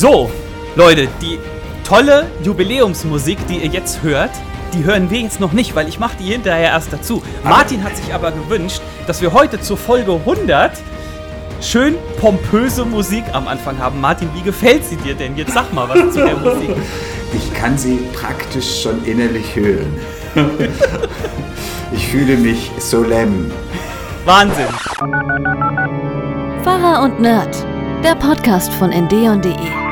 So, Leute, die tolle Jubiläumsmusik, die ihr jetzt hört, die hören wir jetzt noch nicht, weil ich mache die hinterher erst dazu. Martin hat sich aber gewünscht, dass wir heute zur Folge 100 schön pompöse Musik am Anfang haben. Martin, wie gefällt sie dir denn? Jetzt sag mal was zu der Musik. Ich kann sie praktisch schon innerlich hören. Ich fühle mich solemn. Wahnsinn. Pfarrer und Nerd, der Podcast von ndeon.de.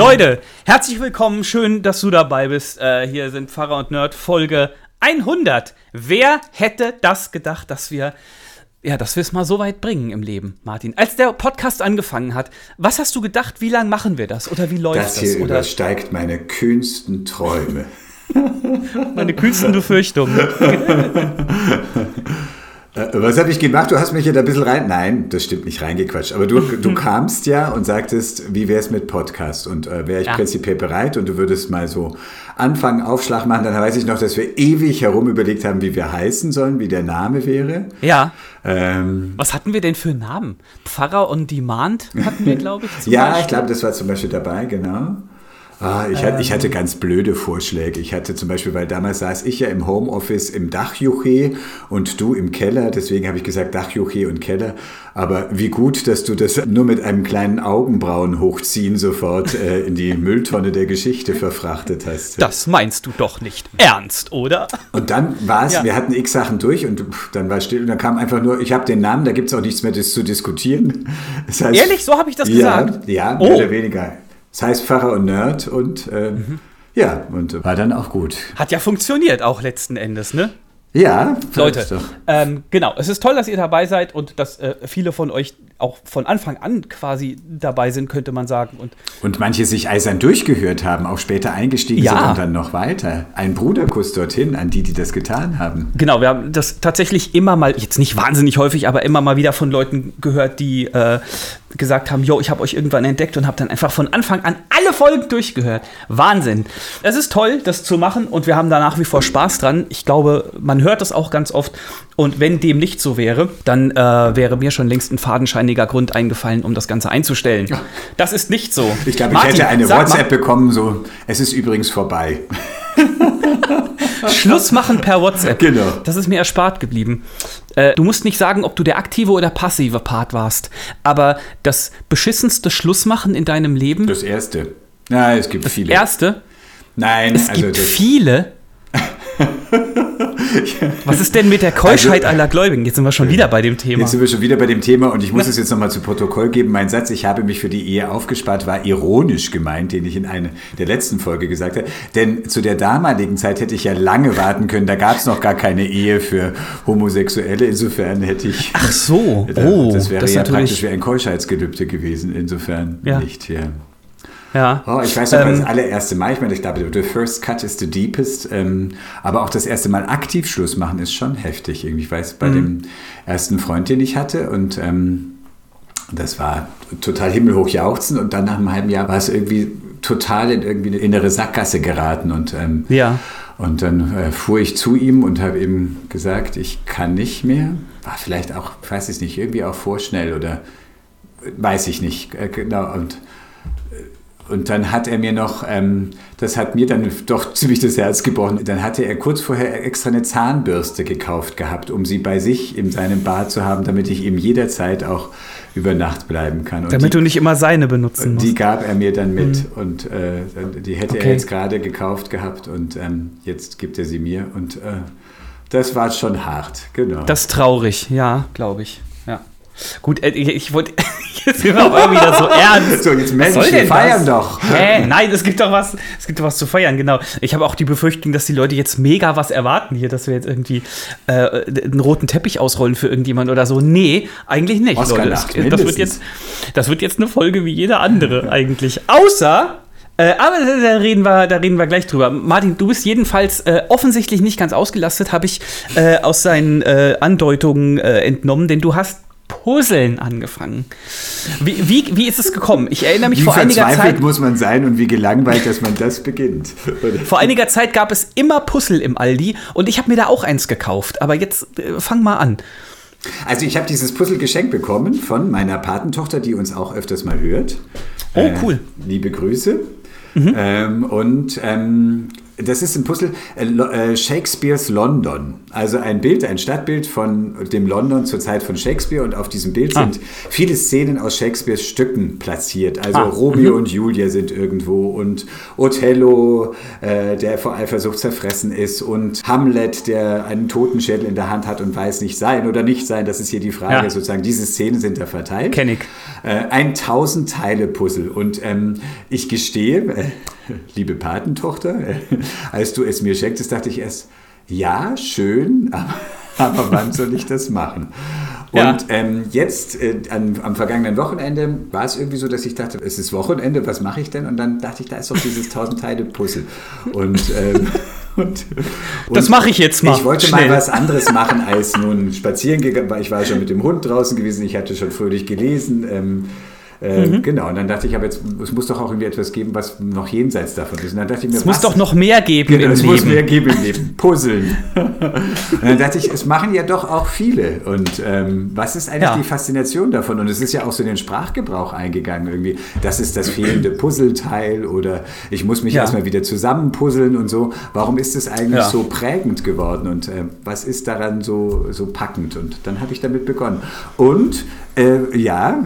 Leute, herzlich willkommen. Schön, dass du dabei bist. Äh, hier sind Pfarrer und Nerd Folge 100. Wer hätte das gedacht, dass wir ja, dass wir es mal so weit bringen im Leben, Martin. Als der Podcast angefangen hat, was hast du gedacht, wie lange machen wir das oder wie läuft das? Das hier übersteigt meine kühnsten Träume. meine kühnsten Befürchtungen. Äh, was habe ich gemacht? Du hast mich ja da ein bisschen rein. Nein, das stimmt nicht reingequatscht. Aber du, du kamst ja und sagtest, wie wäre es mit Podcast? Und äh, wäre ich ja. prinzipiell bereit und du würdest mal so anfangen, Aufschlag machen. Dann weiß ich noch, dass wir ewig herum überlegt haben, wie wir heißen sollen, wie der Name wäre. Ja. Ähm, Was hatten wir denn für Namen? Pfarrer on Demand hatten wir, glaube ich. ja, Beispiel. ich glaube, das war zum Beispiel dabei, genau. Ah, ich, hatte, ich hatte ähm. ganz blöde Vorschläge. Ich hatte zum Beispiel, weil damals saß ich ja im Homeoffice im Dachjuche und du im Keller. Deswegen habe ich gesagt Dachjuche und Keller. Aber wie gut, dass du das nur mit einem kleinen Augenbrauen hochziehen sofort äh, in die Mülltonne der Geschichte verfrachtet hast. Das meinst du doch nicht ernst, oder? Und dann war es, ja. wir hatten x Sachen durch und dann war es still und dann kam einfach nur, ich habe den Namen, da gibt es auch nichts mehr das zu diskutieren. Das heißt, Ehrlich, so habe ich das ja, gesagt? Ja, mehr oh. oder weniger. Das heißt Pfarrer und Nerd und äh, mhm. ja, und war dann auch gut. Hat ja funktioniert auch letzten Endes, ne? Ja, Leute, ähm, genau. Es ist toll, dass ihr dabei seid und dass äh, viele von euch auch von Anfang an quasi dabei sind, könnte man sagen. Und, und manche sich eisern durchgehört haben, auch später eingestiegen ja. sind und dann noch weiter. Ein Bruderkuss dorthin an die, die das getan haben. Genau, wir haben das tatsächlich immer mal, jetzt nicht wahnsinnig häufig, aber immer mal wieder von Leuten gehört, die äh, gesagt haben, yo, ich habe euch irgendwann entdeckt und habe dann einfach von Anfang an alle Folgen durchgehört. Wahnsinn. Es ist toll, das zu machen und wir haben da nach wie vor Spaß dran. Ich glaube, man hört das auch ganz oft und wenn dem nicht so wäre, dann äh, wäre mir schon längst ein fadenscheiniger Grund eingefallen, um das Ganze einzustellen. Das ist nicht so. Ich glaube, ich hätte eine WhatsApp bekommen, so, es ist übrigens vorbei. Schluss machen per WhatsApp. Genau. Das ist mir erspart geblieben. Äh, du musst nicht sagen, ob du der aktive oder passive Part warst, aber das beschissenste Schlussmachen in deinem Leben. Das erste. Ja, es gibt das viele. Das erste? Nein, es also gibt viele. Was ist denn mit der Keuschheit also, aller Gläubigen? Jetzt sind wir schon wieder bei dem Thema. Jetzt sind wir schon wieder bei dem Thema und ich muss es jetzt nochmal zu Protokoll geben. Mein Satz, ich habe mich für die Ehe aufgespart, war ironisch gemeint, den ich in einer der letzten Folge gesagt habe. Denn zu der damaligen Zeit hätte ich ja lange warten können. Da gab es noch gar keine Ehe für Homosexuelle. Insofern hätte ich. Ach so. Oh, das wäre das ja praktisch wie ein Keuschheitsgelübde gewesen. Insofern ja. nicht. Ja. Ja. Oh, ich weiß noch, ähm, das allererste Mal, ich meine, ich glaube, the first cut is the deepest, ähm, aber auch das erste Mal aktiv Schluss machen ist schon heftig. Irgendwie, ich weiß, bei mhm. dem ersten Freund, den ich hatte und ähm, das war total himmelhoch jauchzen und dann nach einem halben Jahr war es irgendwie total in irgendwie eine innere Sackgasse geraten und ähm, ja. Und dann äh, fuhr ich zu ihm und habe ihm gesagt, ich kann nicht mehr. War vielleicht auch, ich weiß es nicht, irgendwie auch vorschnell oder weiß ich nicht. Äh, genau. Und und dann hat er mir noch, ähm, das hat mir dann doch ziemlich das Herz gebrochen, dann hatte er kurz vorher extra eine Zahnbürste gekauft gehabt, um sie bei sich in seinem Bad zu haben, damit ich ihm jederzeit auch über Nacht bleiben kann. Und damit die, du nicht immer seine benutzen musst. Die gab er mir dann mit mhm. und äh, die hätte okay. er jetzt gerade gekauft gehabt und ähm, jetzt gibt er sie mir und äh, das war schon hart, genau. Das ist traurig, ja, glaube ich. Gut, äh, ich wollte. Jetzt sind wir aber wieder so ernst. So, jetzt Mensch, wir feiern das? doch. Hä? Nein, es gibt doch was, es gibt doch was zu feiern, genau. Ich habe auch die Befürchtung, dass die Leute jetzt mega was erwarten hier, dass wir jetzt irgendwie äh, einen roten Teppich ausrollen für irgendjemand oder so. Nee, eigentlich nicht, Oscar Leute. Das, das, wird jetzt, das wird jetzt eine Folge wie jede andere eigentlich. Außer. Äh, aber da reden, wir, da reden wir gleich drüber. Martin, du bist jedenfalls äh, offensichtlich nicht ganz ausgelastet, habe ich äh, aus seinen äh, Andeutungen äh, entnommen, denn du hast Puzzeln angefangen. Wie, wie, wie ist es gekommen? Ich erinnere mich wie vor einiger Zeit. muss man sein und wie gelangweilt, dass man das beginnt. vor einiger Zeit gab es immer Puzzle im Aldi und ich habe mir da auch eins gekauft. Aber jetzt äh, fang mal an. Also ich habe dieses Puzzle geschenkt bekommen von meiner Patentochter, die uns auch öfters mal hört. Oh, cool. Äh, liebe Grüße. Ähm, und ähm, das ist ein Puzzle, äh, äh, Shakespeares London. Also ein Bild, ein Stadtbild von dem London zur Zeit von Shakespeare. Und auf diesem Bild Ah. sind viele Szenen aus Shakespeares Stücken platziert. Also Ah, Romeo und Julia sind irgendwo und Othello, äh, der vor Eifersucht zerfressen ist und Hamlet, der einen Totenschädel in der Hand hat und weiß nicht sein oder nicht sein. Das ist hier die Frage. Ja. Sozusagen diese Szenen sind da verteilt. Kenn ich. Äh, ein 1000-Teile-Puzzle. Und ähm, ich gestehe, äh, liebe Patentochter, äh, als du es mir schenktest, dachte ich erst, ja, schön, aber wann soll ich das machen? Ja. Und ähm, jetzt, äh, am, am vergangenen Wochenende, war es irgendwie so, dass ich dachte, es ist Wochenende, was mache ich denn? Und dann dachte ich, da ist doch dieses 1000-Teile-Puzzle. Und, ähm, und, Das und mache ich jetzt mal. Ich wollte Schnell. mal was anderes machen als nun spazieren gegangen, weil ich war schon mit dem Hund draußen gewesen, ich hatte schon fröhlich gelesen. Ähm, äh, Mhm. Genau, und dann dachte ich, aber jetzt, es muss doch auch irgendwie etwas geben, was noch jenseits davon ist. Und dann dachte ich mir, Es muss was- doch noch mehr geben Genau, im es Leben. muss mehr geben im Leben. Puzzeln. und dann dachte ich, es machen ja doch auch viele. Und ähm, was ist eigentlich Ja. die Faszination davon? Und es ist ja auch so in den Sprachgebrauch eingegangen irgendwie. Das ist das fehlende Puzzleteil oder ich muss mich Ja. erstmal wieder zusammenpuzzeln und so. Warum ist es eigentlich Ja. so prägend geworden und äh, was ist daran so, so packend? Und dann habe ich damit begonnen. Und äh, ja,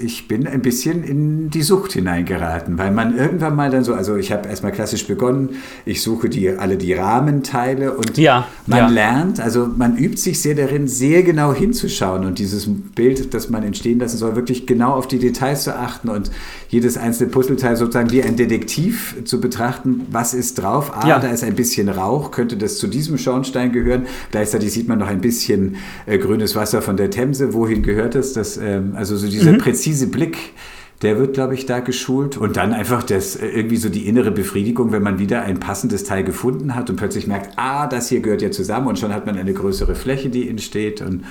ich bin ein bisschen in die Sucht hineingeraten, weil man irgendwann mal dann so, also ich habe erstmal klassisch begonnen, ich suche die, alle die Rahmenteile und Ja, man ja. lernt, also man übt sich sehr darin, sehr genau hinzuschauen und dieses Bild, das man entstehen lassen soll, wirklich genau auf die Details zu achten und jedes einzelne Puzzleteil sozusagen wie ein Detektiv zu betrachten, was ist drauf. Ah, Ja. da ist ein bisschen Rauch, könnte das zu diesem Schornstein gehören. Gleichzeitig sieht man noch ein bisschen äh, grünes Wasser von der Themse. Wohin gehört das? Das ähm, also so dieser präzise Blick, der wird, glaube ich, da geschult. Und dann einfach das, äh, irgendwie so die innere Befriedigung, wenn man wieder ein passendes Teil gefunden hat und plötzlich merkt, ah, das hier gehört ja zusammen und schon hat man eine größere Fläche, die entsteht. Und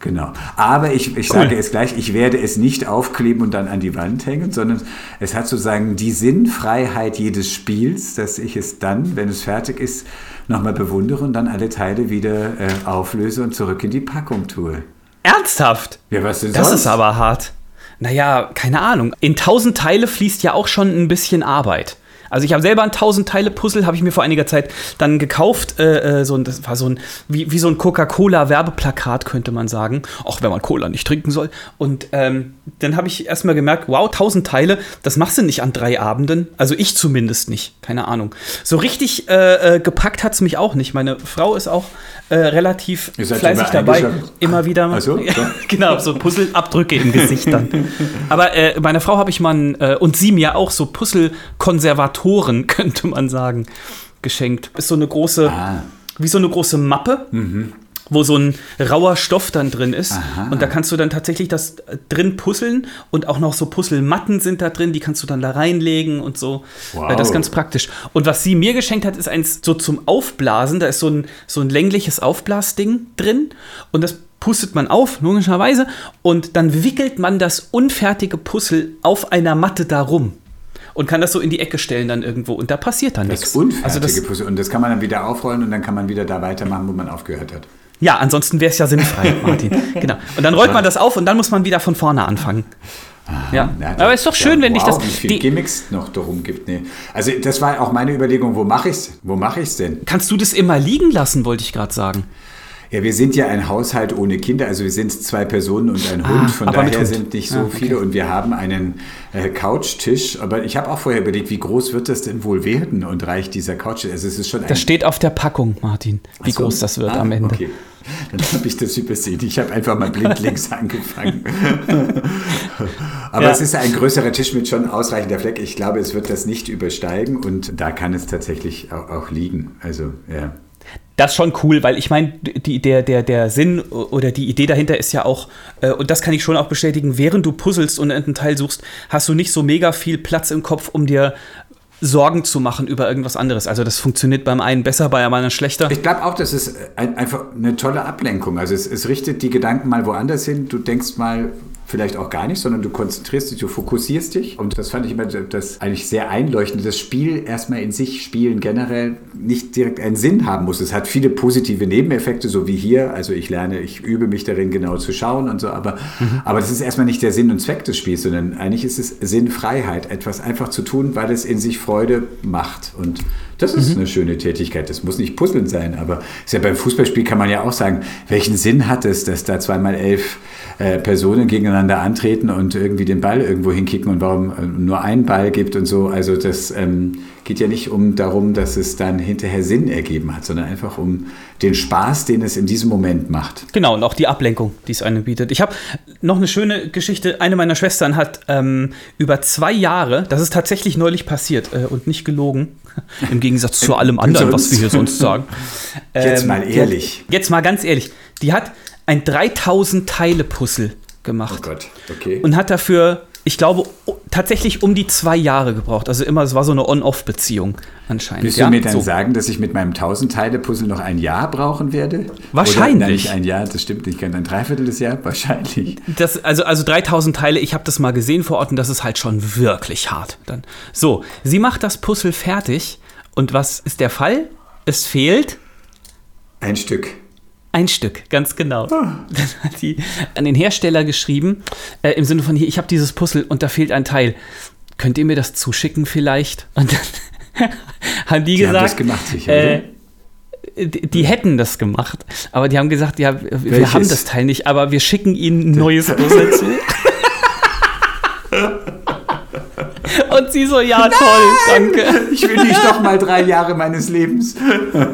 genau. Aber ich, ich sage es gleich, ich werde es nicht aufkleben und dann an die Wand hängen, sondern es hat sozusagen die Sinnfreiheit jedes Spiels, dass ich es dann, wenn es fertig ist, nochmal bewundere und dann alle Teile wieder äh, auflöse und zurück in die Packung tue. Ernsthaft? Ja, was denn Das sonst? ist aber hart. Naja, keine Ahnung. In tausend Teile fließt ja auch schon ein bisschen Arbeit. Also ich habe selber ein tausend Teile Puzzle, habe ich mir vor einiger Zeit dann gekauft. Äh, äh, so ein, das war so ein wie, wie so ein Coca-Cola Werbeplakat könnte man sagen, auch wenn man Cola nicht trinken soll. Und ähm, dann habe ich erstmal gemerkt, wow, tausend Teile, das machst du nicht an drei Abenden. Also ich zumindest nicht, keine Ahnung. So richtig äh, äh, gepackt hat es mich auch nicht. Meine Frau ist auch äh, relativ fleißig dabei, immer wieder. Ach so, Ja, so. genau, so Puzzleabdrücke im Gesicht dann. Aber äh, meiner Frau habe ich mal, äh, und sie mir auch so Puzzle-Konservatoren, könnte man sagen, geschenkt. Ist so eine große, Ah. wie so eine große Mappe. Wo so ein rauer Stoff dann drin ist. Aha. Und da kannst du dann tatsächlich das äh, drin puzzeln. Und auch noch so Puzzlematten sind da drin, die kannst du dann da reinlegen und so. Wow. Das ist ganz praktisch. Und was sie mir geschenkt hat, ist eins so zum Aufblasen. Da ist so ein, so ein längliches Aufblasding drin. Und das pustet man auf, logischerweise. Und dann wickelt man das unfertige Puzzle auf einer Matte darum. Und kann das so in die Ecke stellen dann irgendwo. Und da passiert dann Das nichts. unfertige Also das, Puzzle. Und das kann man dann wieder aufrollen und dann kann man wieder da weitermachen, wo man aufgehört hat. ja, ansonsten wäre es ja sinnfrei, Martin. Genau. Und dann rollt man das auf und dann muss man wieder von vorne anfangen. Ja. Aber ist doch schön, wenn dich wow, das. Wie viel Die, Gimmicks noch darum gibt. Nee. Also, das war auch meine Überlegung, wo mache ich es? Wo mache ich es denn? kannst du das immer liegen lassen, wollte ich gerade sagen. Ja, wir sind ja ein Haushalt ohne Kinder, also wir sind zwei Personen und ein Hund, von Ah, mit daher Hund. sind nicht so Ah, okay. viele und wir haben einen äh, Couchtisch, aber ich habe auch vorher überlegt, wie groß wird das denn wohl werden und reicht dieser Couchtisch? Also es ist schon ein Das steht auf der Packung, Martin, wie so. groß das wird Ah, am Ende. Okay. Dann habe ich das übersehen. Ich habe einfach mal blindlings angefangen. Aber Ja. es ist ein größerer Tisch mit schon ausreichender Fleck. Ich glaube, es wird das nicht übersteigen und da kann es tatsächlich auch, auch liegen. Also, ja. Das ist schon cool, weil ich meine, der, der, der Sinn oder die Idee dahinter ist ja auch, äh, und das kann ich schon auch bestätigen, während du puzzelst und einen Teil suchst, hast du nicht so mega viel Platz im Kopf, um dir Sorgen zu machen über irgendwas anderes. Also das funktioniert beim einen besser, bei einem anderen schlechter. Ich glaube auch, das ist ein, einfach eine tolle Ablenkung. Also es, es richtet die Gedanken mal woanders hin. Du denkst mal vielleicht auch gar nicht, sondern du konzentrierst dich, du fokussierst dich. Und das fand ich immer das eigentlich sehr einleuchtend. Das Spiel erstmal in sich spielen generell nicht direkt einen Sinn haben muss. Es hat viele positive Nebeneffekte, so wie hier. Also ich lerne, ich übe mich darin genau zu schauen und so. Aber, mhm. aber das ist erstmal nicht der Sinn und Zweck des Spiels, sondern eigentlich ist es Sinnfreiheit, etwas einfach zu tun, weil es in sich Freude macht. Und das ist mhm. eine schöne Tätigkeit. Das muss nicht Puzzeln sein, aber ist ja beim Fußballspiel kann man ja auch sagen, welchen Sinn hat es, dass da zweimal elf äh, Personen gegeneinander antreten und irgendwie den Ball irgendwo hinkicken und warum äh, nur einen Ball gibt und so. Also das ähm, geht ja nicht um darum, dass es dann hinterher Sinn ergeben hat, sondern einfach um den Spaß, den es in diesem Moment macht. Genau, und auch die Ablenkung, die es einem bietet. Ich habe noch eine schöne Geschichte. Eine meiner Schwestern hat ähm, über zwei Jahre, das ist tatsächlich neulich passiert äh, und nicht gelogen, im Gegensatz zu allem anderen, was wir hier sonst sagen. jetzt mal ähm, ehrlich. Jetzt mal ganz ehrlich. Die hat ein 3000 Teile Puzzle gemacht. Oh Gott, okay. Und hat dafür, ich glaube, tatsächlich um die zwei Jahre gebraucht. Also immer, es war so eine On-Off-Beziehung anscheinend. Willst du mir dann so. sagen, dass ich mit meinem 1000 Teile Puzzle noch ein Jahr brauchen werde? Wahrscheinlich. Oder, nein, nicht ein Jahr, das stimmt nicht, ein Dreiviertel des Jahr, wahrscheinlich. Das, also, also 3000 Teile, ich habe das mal gesehen vor Ort und das ist halt schon wirklich hart. Dann. So, sie macht das Puzzle fertig und was ist der Fall? Es fehlt ein Stück. Ein Stück, ganz genau. Ah. Dann hat die an den Hersteller geschrieben, äh, im Sinne von hier, ich habe dieses Puzzle und da fehlt ein Teil. Könnt ihr mir das zuschicken vielleicht? Und dann haben die, die gesagt, haben das gemacht, sicher, äh, die, die, hätten das gemacht, aber die haben gesagt, ja, wir Welches? haben das Teil nicht, aber wir schicken ihnen ein neues Puzzle zu. Und sie so, ja, Nein! toll, danke. Ich will nicht noch mal drei Jahre meines Lebens.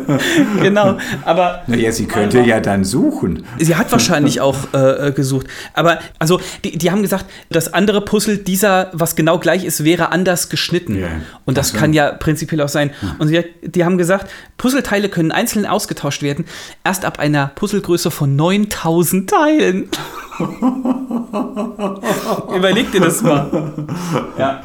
genau, aber. Naja, sie könnte ja dann suchen. Sie hat wahrscheinlich auch äh, äh, gesucht. Aber, also, die, die haben gesagt, das andere Puzzle, dieser, was genau gleich ist, wäre anders geschnitten. Yeah. Und das so. kann ja prinzipiell auch sein. Und sie, die haben gesagt, Puzzleteile können einzeln ausgetauscht werden, erst ab einer Puzzlegröße von 9000 Teilen. Überleg dir das mal. Ja.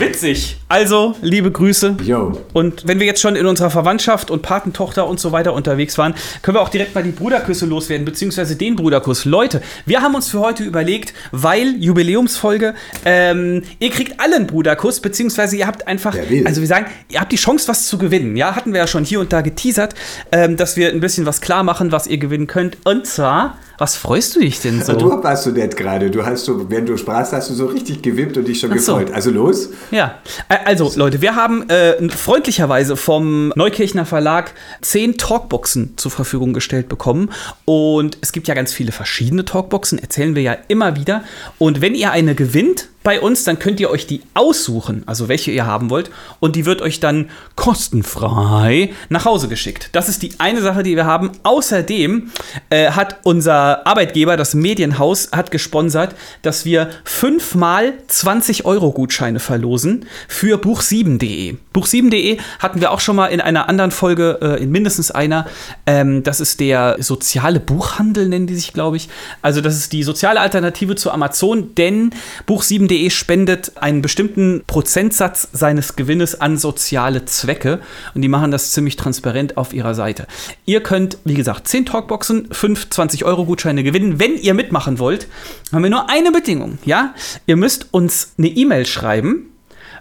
Witzig. Also, liebe Grüße. Yo. Und wenn wir jetzt schon in unserer Verwandtschaft und Patentochter und so weiter unterwegs waren, können wir auch direkt mal die Bruderküsse loswerden, beziehungsweise den Bruderkuss. Leute, wir haben uns für heute überlegt, weil Jubiläumsfolge, ähm, ihr kriegt alle einen Bruderkuss, beziehungsweise ihr habt einfach, also wir sagen, ihr habt die Chance, was zu gewinnen. Ja, hatten wir ja schon hier und da geteasert, ähm, dass wir ein bisschen was klar machen, was ihr gewinnen könnt. Und zwar was freust du dich denn so? Du warst so nett gerade. Du hast so, während du sprachst, hast du so richtig gewippt und dich schon so. gefreut. Also los. Ja, also Leute, wir haben äh, freundlicherweise vom Neukirchner Verlag zehn Talkboxen zur Verfügung gestellt bekommen. Und es gibt ja ganz viele verschiedene Talkboxen, erzählen wir ja immer wieder. Und wenn ihr eine gewinnt, bei uns, dann könnt ihr euch die aussuchen, also welche ihr haben wollt, und die wird euch dann kostenfrei nach Hause geschickt. Das ist die eine Sache, die wir haben. Außerdem äh, hat unser Arbeitgeber, das Medienhaus, hat gesponsert, dass wir fünfmal 20 Euro Gutscheine verlosen für buch7.de. Buch7.de hatten wir auch schon mal in einer anderen Folge, äh, in mindestens einer. Ähm, das ist der soziale Buchhandel, nennen die sich, glaube ich. Also das ist die soziale Alternative zu Amazon, denn Buch7 Steam.de spendet einen bestimmten Prozentsatz seines Gewinnes an soziale Zwecke und die machen das ziemlich transparent auf ihrer Seite. Ihr könnt, wie gesagt, 10 Talkboxen, 5 20-Euro-Gutscheine gewinnen. Wenn ihr mitmachen wollt, haben wir nur eine Bedingung, ja? Ihr müsst uns eine E-Mail schreiben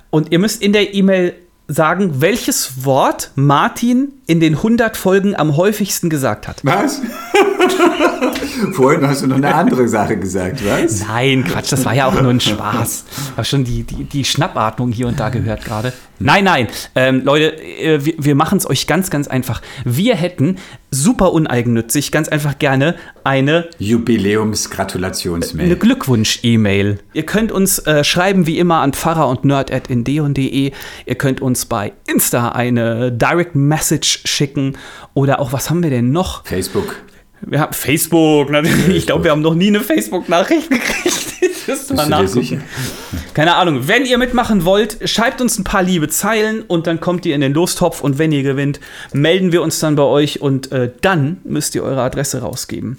und ihr müsst in der E-Mail sagen, welches Wort Martin in den 100 Folgen am häufigsten gesagt hat. Was? Vorhin hast du noch eine andere Sache gesagt, was? Nein, Quatsch, das war ja auch nur ein Spaß. Ich habe schon die, die, die Schnappatmung hier und da gehört gerade. Nein, nein, ähm, Leute, äh, wir, wir machen es euch ganz, ganz einfach. Wir hätten super uneigennützig, ganz einfach gerne eine Jubiläumsgratulationsmail. Eine Glückwunsch-E-Mail. Ihr könnt uns äh, schreiben wie immer an pfarrer und nerd.nd.de. Ihr könnt uns bei Insta eine Direct Message schicken oder auch, was haben wir denn noch? Facebook. Wir haben Facebook, natürlich. Ich glaube, wir haben noch nie eine Facebook-Nachricht gekriegt. Das mal nachgucken. Keine Ahnung. Wenn ihr mitmachen wollt, schreibt uns ein paar liebe Zeilen und dann kommt ihr in den Lostopf und wenn ihr gewinnt, melden wir uns dann bei euch und äh, dann müsst ihr eure Adresse rausgeben.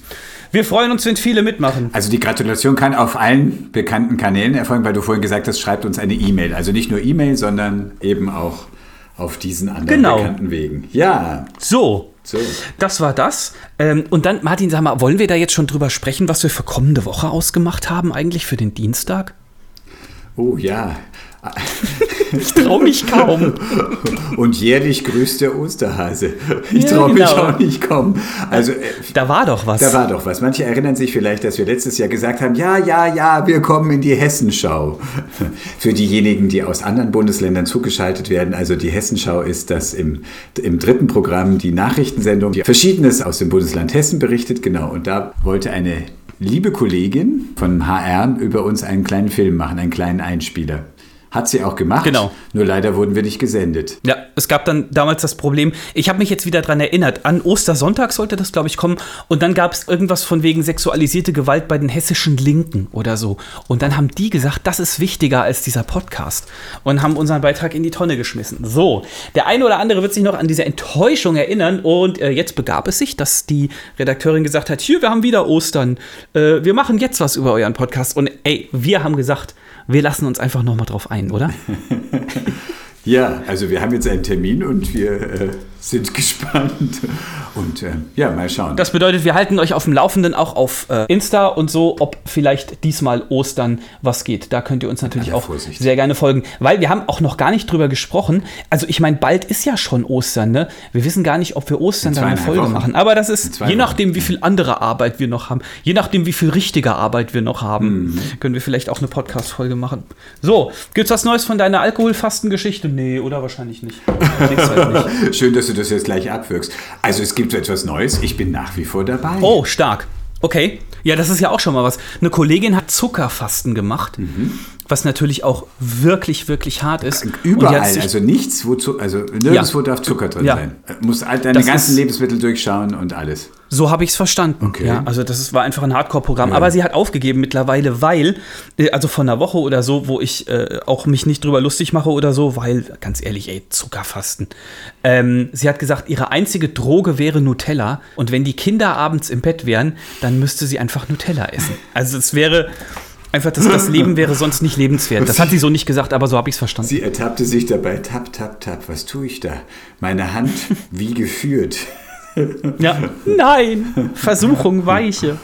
Wir freuen uns, wenn viele mitmachen. Also die Gratulation kann auf allen bekannten Kanälen erfolgen, weil du vorhin gesagt hast, schreibt uns eine E-Mail. Also nicht nur E-Mail, sondern eben auch auf diesen anderen Genau. bekannten Wegen. Ja, So, so. das war das. Ähm, und dann, Martin, sag mal, wollen wir da jetzt schon drüber sprechen, was wir für kommende Woche ausgemacht haben, eigentlich für den Dienstag? Oh ja. Ich traue mich kaum. Und jährlich grüßt der Osterhase. Ich Ja, traue mich genau. auch nicht kommen. Also, äh, Da war doch was. da war doch was. Manche erinnern sich vielleicht, dass wir letztes Jahr gesagt haben, ja, ja, ja, wir kommen in die Hessenschau. Für diejenigen, die aus anderen Bundesländern zugeschaltet werden, also die Hessenschau ist das im, im dritten Programm die Nachrichtensendung, die Verschiedenes aus dem Bundesland Hessen berichtet. Genau, und da wollte eine liebe Kollegin von HR über uns einen kleinen Film machen, einen kleinen Einspieler. Hat sie auch gemacht, Genau. nur leider wurden wir nicht gesendet. Ja, es gab dann damals das Problem, ich habe mich jetzt wieder dran erinnert, an Ostersonntag sollte das, glaube ich, kommen. Und dann gab es irgendwas von wegen sexualisierte Gewalt bei den hessischen Linken oder so. Und dann haben die gesagt, das ist wichtiger als dieser Podcast. Und haben unseren Beitrag in die Tonne geschmissen. So, der eine oder andere wird sich noch an diese Enttäuschung erinnern. Und äh, jetzt begab es sich, dass die Redakteurin gesagt hat, hier, wir haben wieder Ostern. Äh, wir machen jetzt was über euren Podcast. Und ey, wir haben gesagt, wir lassen uns einfach noch mal drauf ein, oder? Ja, also wir haben jetzt einen Termin und wir äh, sind gespannt. Und äh, ja, mal schauen. Das bedeutet, wir halten euch auf dem Laufenden auch auf äh, Insta und so, ob vielleicht diesmal Ostern was geht. Da könnt ihr uns natürlich auch Vorsicht. sehr gerne folgen, weil wir haben auch noch gar nicht drüber gesprochen. Also ich meine, bald ist ja schon Ostern, ne? Wir wissen gar nicht, ob wir Ostern dann eine Folge Wochen. machen. Aber das ist, je nachdem, wie viel andere Arbeit wir noch haben, je nachdem, wie viel richtige Arbeit wir noch haben, Mhm. können wir vielleicht auch eine Podcast-Folge machen. So, gibt's was Neues von deiner Alkoholfastengeschichte? Nee, oder wahrscheinlich nicht. Mal nicht. Schön, dass du das jetzt gleich abwirkst. Also es gibt etwas Neues. Ich bin nach wie vor dabei. Oh, stark. Okay. Ja, das ist ja auch schon mal was. Eine Kollegin hat Zuckerfasten gemacht, was natürlich auch wirklich, wirklich hart ist. Überall, also nichts, wozu, also nirgendwo darf Zucker drin Ja. sein. Äh, Muss all deine Das ganzen Lebensmittel durchschauen und alles. So habe ich es verstanden. Okay. Ja, also das ist, war einfach ein Hardcore-Programm. Ja. Aber sie hat aufgegeben mittlerweile, weil, äh, also von einer Woche oder so, wo ich äh, auch mich nicht drüber lustig mache oder so, weil, ganz ehrlich, ey, Zuckerfasten. Ähm, sie hat gesagt, ihre einzige Droge wäre Nutella. Und wenn die Kinder abends im Bett wären, dann müsste sie einfach Nutella essen. Also es wäre einfach, das, das Leben wäre sonst nicht lebenswert. Das hat sie so nicht gesagt, aber so habe ich es verstanden. Sie ertappte sich dabei, tap, tap, tap. Was tue ich da? Meine Hand wie geführt. Ja. Nein, Versuchung weiche.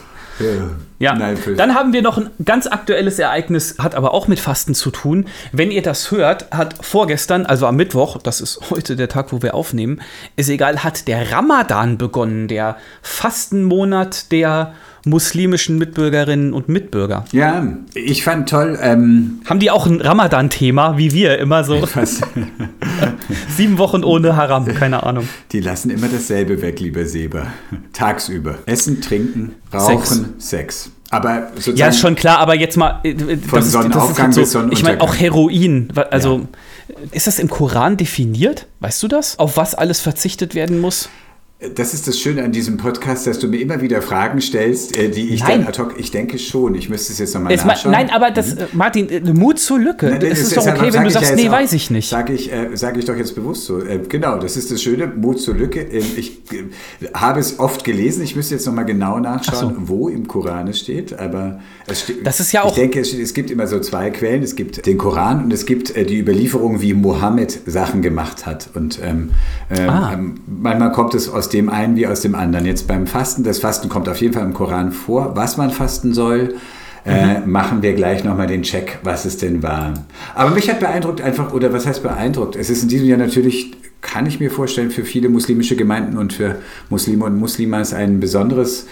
Ja, Nein, dann haben wir noch ein ganz aktuelles Ereignis, hat aber auch mit Fasten zu tun. Wenn ihr das hört, hat vorgestern, also am Mittwoch, das ist heute der Tag, wo wir aufnehmen, ist egal, hat der Ramadan begonnen, der Fastenmonat der muslimischen Mitbürgerinnen und Mitbürger. Ja, ich fand toll, ähm, Haben die auch ein Ramadan-Thema, wie wir, immer so sieben Wochen ohne Haram, keine Ahnung. die lassen immer dasselbe weg, lieber Seber. Tagsüber. Essen, trinken, rauchen, Sex. Aber sozusagen, Ja, ist schon klar, aber jetzt mal. äh, das ist- Sonnenaufgang halt bis so, Ich meine, auch Sonnenuntergang. Heroin. Also, ist das im Koran definiert? Weißt du das? Auf was alles verzichtet werden muss? Das ist das Schöne an diesem Podcast, dass du mir immer wieder Fragen stellst, äh, die ich Nein. dann ad hoc, ich denke schon, ich müsste es jetzt nochmal nachschauen. nein, aber das, äh, Martin, äh, Mut zur Lücke. Nein, es ist doch deshalb okay, wenn du ich sagst, ja nee, auch- weiß ich nicht. Sage ich, äh, sag ich doch jetzt bewusst so. Äh, genau, das ist das Schöne, Mut zur Lücke. Ähm, ich äh, habe es oft gelesen, ich müsste jetzt nochmal genau nachschauen, wo im Koran es steht, aber es steht. Das ist ja auch- Ich denke, es, es gibt immer so zwei Quellen. Es gibt den Koran und es gibt die Überlieferung, wie Mohammed Sachen gemacht hat. Und ähm, ähm, Ah. ähm, manchmal kommt es aus dem einen wie aus dem anderen. Jetzt beim Fasten, das Fasten kommt auf jeden Fall im Koran vor, was man fasten soll. Äh, Mhm. machen wir gleich nochmal den Check, was es denn war. Aber mich hat beeindruckt einfach, oder was heißt beeindruckt? Es ist in diesem Jahr natürlich, kann ich mir vorstellen, für viele muslimische Gemeinden und für Muslime und Muslimas ein besonderes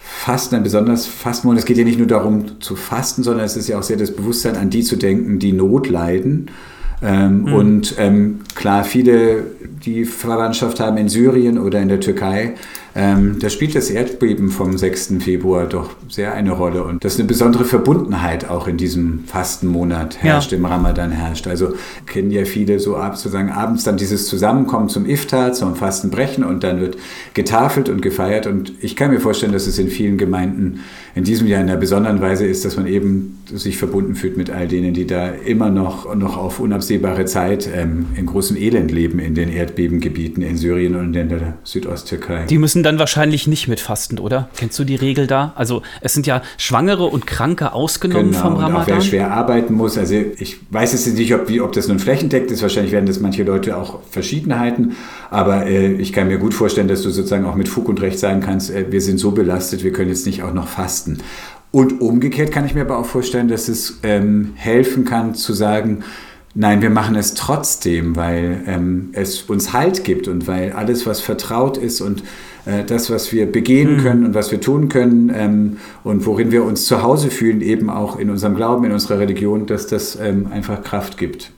Fasten, ein besonderes Fastenmonat. Es geht ja nicht nur darum zu fasten, sondern es ist ja auch sehr das Bewusstsein, an die zu denken, die Not leiden. Ähm, Mhm. Und ähm, klar, viele, die Verwandtschaft haben in Syrien oder in der Türkei, ähm, da spielt das Erdbeben vom 6. Februar doch sehr eine Rolle. Und dass eine besondere Verbundenheit auch in diesem Fastenmonat herrscht, Ja. im Ramadan herrscht. Also kennen ja viele so ab, sozusagen abends dann dieses Zusammenkommen zum Iftar, zum Fastenbrechen und dann wird getafelt und gefeiert. Und ich kann mir vorstellen, dass es in vielen Gemeinden in diesem Jahr in einer besonderen Weise ist, dass man eben sich verbunden fühlt mit all denen, die da immer noch, noch auf unabsehbare Zeit ähm, in großem Elend leben in den Erdbebengebieten in Syrien und in der Südosttürkei. Die müssen dürfen dann wahrscheinlich nicht mitfasten, oder? Kennst du die Regel da? Also es sind ja Schwangere und Kranke ausgenommen Genau, vom und auch Ramadan. wer schwer arbeiten muss. Also ich weiß jetzt nicht, ob, wie, ob das nun flächendeckt ist. Wahrscheinlich werden das manche Leute auch Verschiedenheiten. Aber äh, ich kann mir gut vorstellen, dass du sozusagen auch mit Fug und Recht sagen kannst, äh, wir sind so belastet, wir können jetzt nicht auch noch fasten. Und umgekehrt kann ich mir aber auch vorstellen, dass es ähm, helfen kann zu sagen, Nein, wir machen es trotzdem, weil ähm, es uns Halt gibt und weil alles, was vertraut ist und äh, das, was wir begehen können und was wir tun können ähm, und worin wir uns zu Hause fühlen, eben auch in unserem Glauben, in unserer Religion, dass das ähm, einfach Kraft gibt.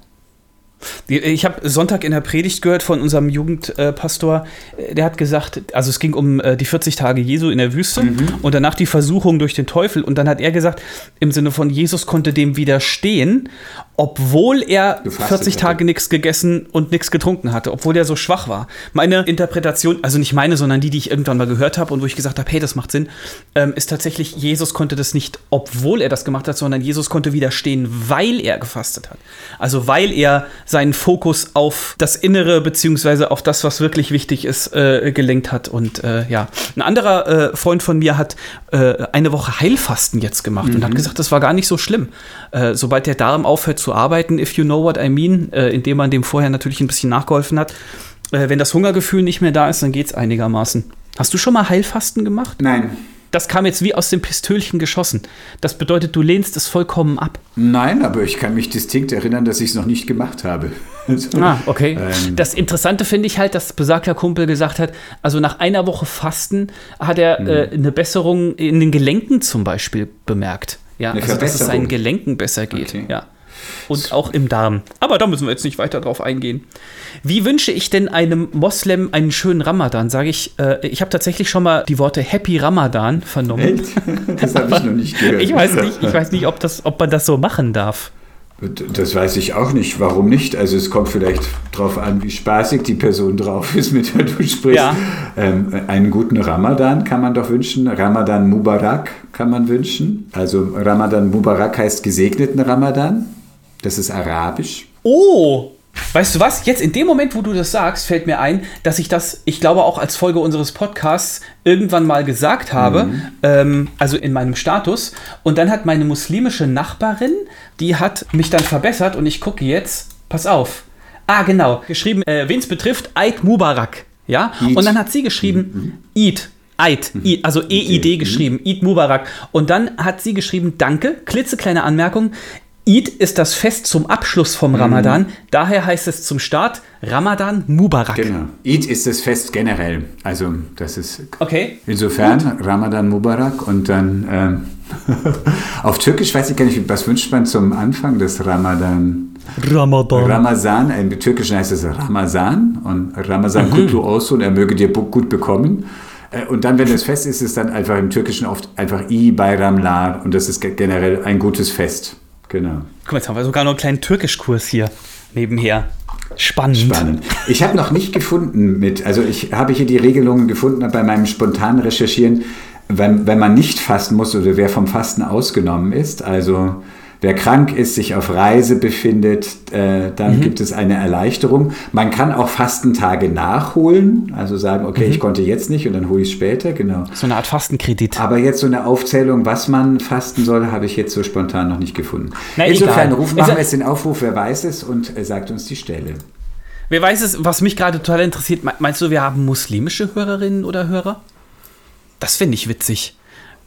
Ich habe Sonntag in der Predigt gehört von unserem Jugendpastor, der hat gesagt, also es ging um äh, die 40 Tage Jesu in der Wüste und danach die Versuchung durch den Teufel. Und dann hat er gesagt, im Sinne von Jesus konnte dem widerstehen, obwohl er Gefastet 40 hatte. Tage nichts gegessen und nichts getrunken hatte, obwohl er so schwach war. Meine Interpretation, also nicht meine, sondern die, die ich irgendwann mal gehört habe und wo ich gesagt habe, hey, das macht Sinn, ähm, ist tatsächlich, Jesus konnte das nicht, obwohl er das gemacht hat, sondern Jesus konnte widerstehen, weil er gefastet hat. Also weil er seinen Fokus auf das Innere beziehungsweise auf das, was wirklich wichtig ist, äh, gelenkt hat. Und äh, ja, ein anderer äh, Freund von mir hat äh, eine Woche Heilfasten jetzt gemacht und hat gesagt, das war gar nicht so schlimm. Äh, sobald der Darm aufhört zu arbeiten, if you know what I mean, äh, indem man dem vorher natürlich ein bisschen nachgeholfen hat, wenn das Hungergefühl nicht mehr da ist, dann geht es einigermaßen. Hast du schon mal Heilfasten gemacht? Nein, Das kam jetzt wie aus dem Pistölchen geschossen. Das bedeutet, du lehnst es vollkommen ab. nein, aber ich kann mich distinkt erinnern, dass ich es noch nicht gemacht habe. Also, Ah, okay. Ähm. Das Interessante finde ich halt, dass besagter Kumpel gesagt hat, also nach einer Woche Fasten hat er Mhm. äh, eine Besserung in den Gelenken zum Beispiel bemerkt. Ja, also dass es seinen Gelenken besser geht. Okay. Ja. Und auch im Darm. Aber da müssen wir jetzt nicht weiter drauf eingehen. Wie wünsche ich denn einem Moslem einen schönen Ramadan? Sage ich, äh, ich habe tatsächlich schon mal die Worte Happy Ramadan vernommen. Echt? Das habe ich noch nicht gehört. Ich weiß nicht, ich weiß nicht, ob, das, ob man das so machen darf. Das weiß ich auch nicht. Warum nicht? Also es kommt vielleicht darauf an, wie spaßig die Person drauf ist, mit der du sprichst. Ja. Ähm, einen guten Ramadan kann man doch wünschen. Ramadan Mubarak kann man wünschen. Also Ramadan Mubarak heißt gesegneten Ramadan. Das ist arabisch. Oh! Weißt du was? Jetzt in dem Moment, wo du das sagst, fällt mir ein, dass ich das, ich glaube auch als Folge unseres Podcasts irgendwann mal gesagt habe, ähm, also in meinem Status. Und dann hat meine muslimische Nachbarin, die hat mich dann verbessert und ich gucke jetzt, pass auf. Ah, genau, geschrieben, äh, wen es betrifft, Eid Mubarak. Ja? Eid. Und dann hat sie geschrieben, Eid. Eid, I, also EID geschrieben, Eid Mubarak. Und dann hat sie geschrieben, danke, klitzekleine Anmerkung. Eid ist das Fest zum Abschluss vom Ramadan. Daher heißt es zum Start Ramadan Mubarak. Genau. Eid ist das Fest generell. Also das ist Okay. insofern Ramadan Mubarak und dann ähm, auf Türkisch weiß ich gar nicht, was wünscht man zum Anfang des Ramadan? Ramadan. Ramazan, im Türkischen heißt es Ramazan und Ramazan Mhm. kutlu olsun, er möge dir gut bekommen. Äh, Und dann, wenn das Fest ist, ist es dann einfach im Türkischen oft einfach I Bayram Lar und das ist ge- generell ein gutes Fest. Genau. Guck mal, jetzt haben wir sogar noch einen kleinen Türkischkurs hier nebenher. Spannend. Spannend. Ich habe noch nicht gefunden mit, also ich habe hier die Regelungen gefunden bei meinem spontanen Recherchieren, wenn, wenn man nicht fasten muss oder wer vom Fasten ausgenommen ist, also wer krank ist, sich auf Reise befindet, äh, dann gibt es eine Erleichterung. Man kann auch Fastentage nachholen, also sagen, okay, ich konnte jetzt nicht und dann hole ich es später, genau. So eine Art Fastenkredit. Aber jetzt so eine Aufzählung, was man fasten soll, habe ich jetzt so spontan noch nicht gefunden. Na, Insofern egal. rufen, machen wir jetzt den Aufruf, wer weiß es und äh, sagt uns die Stelle. Wer weiß es, was mich gerade total interessiert, me- meinst du, wir haben muslimische Hörerinnen oder Hörer? Das finde ich witzig.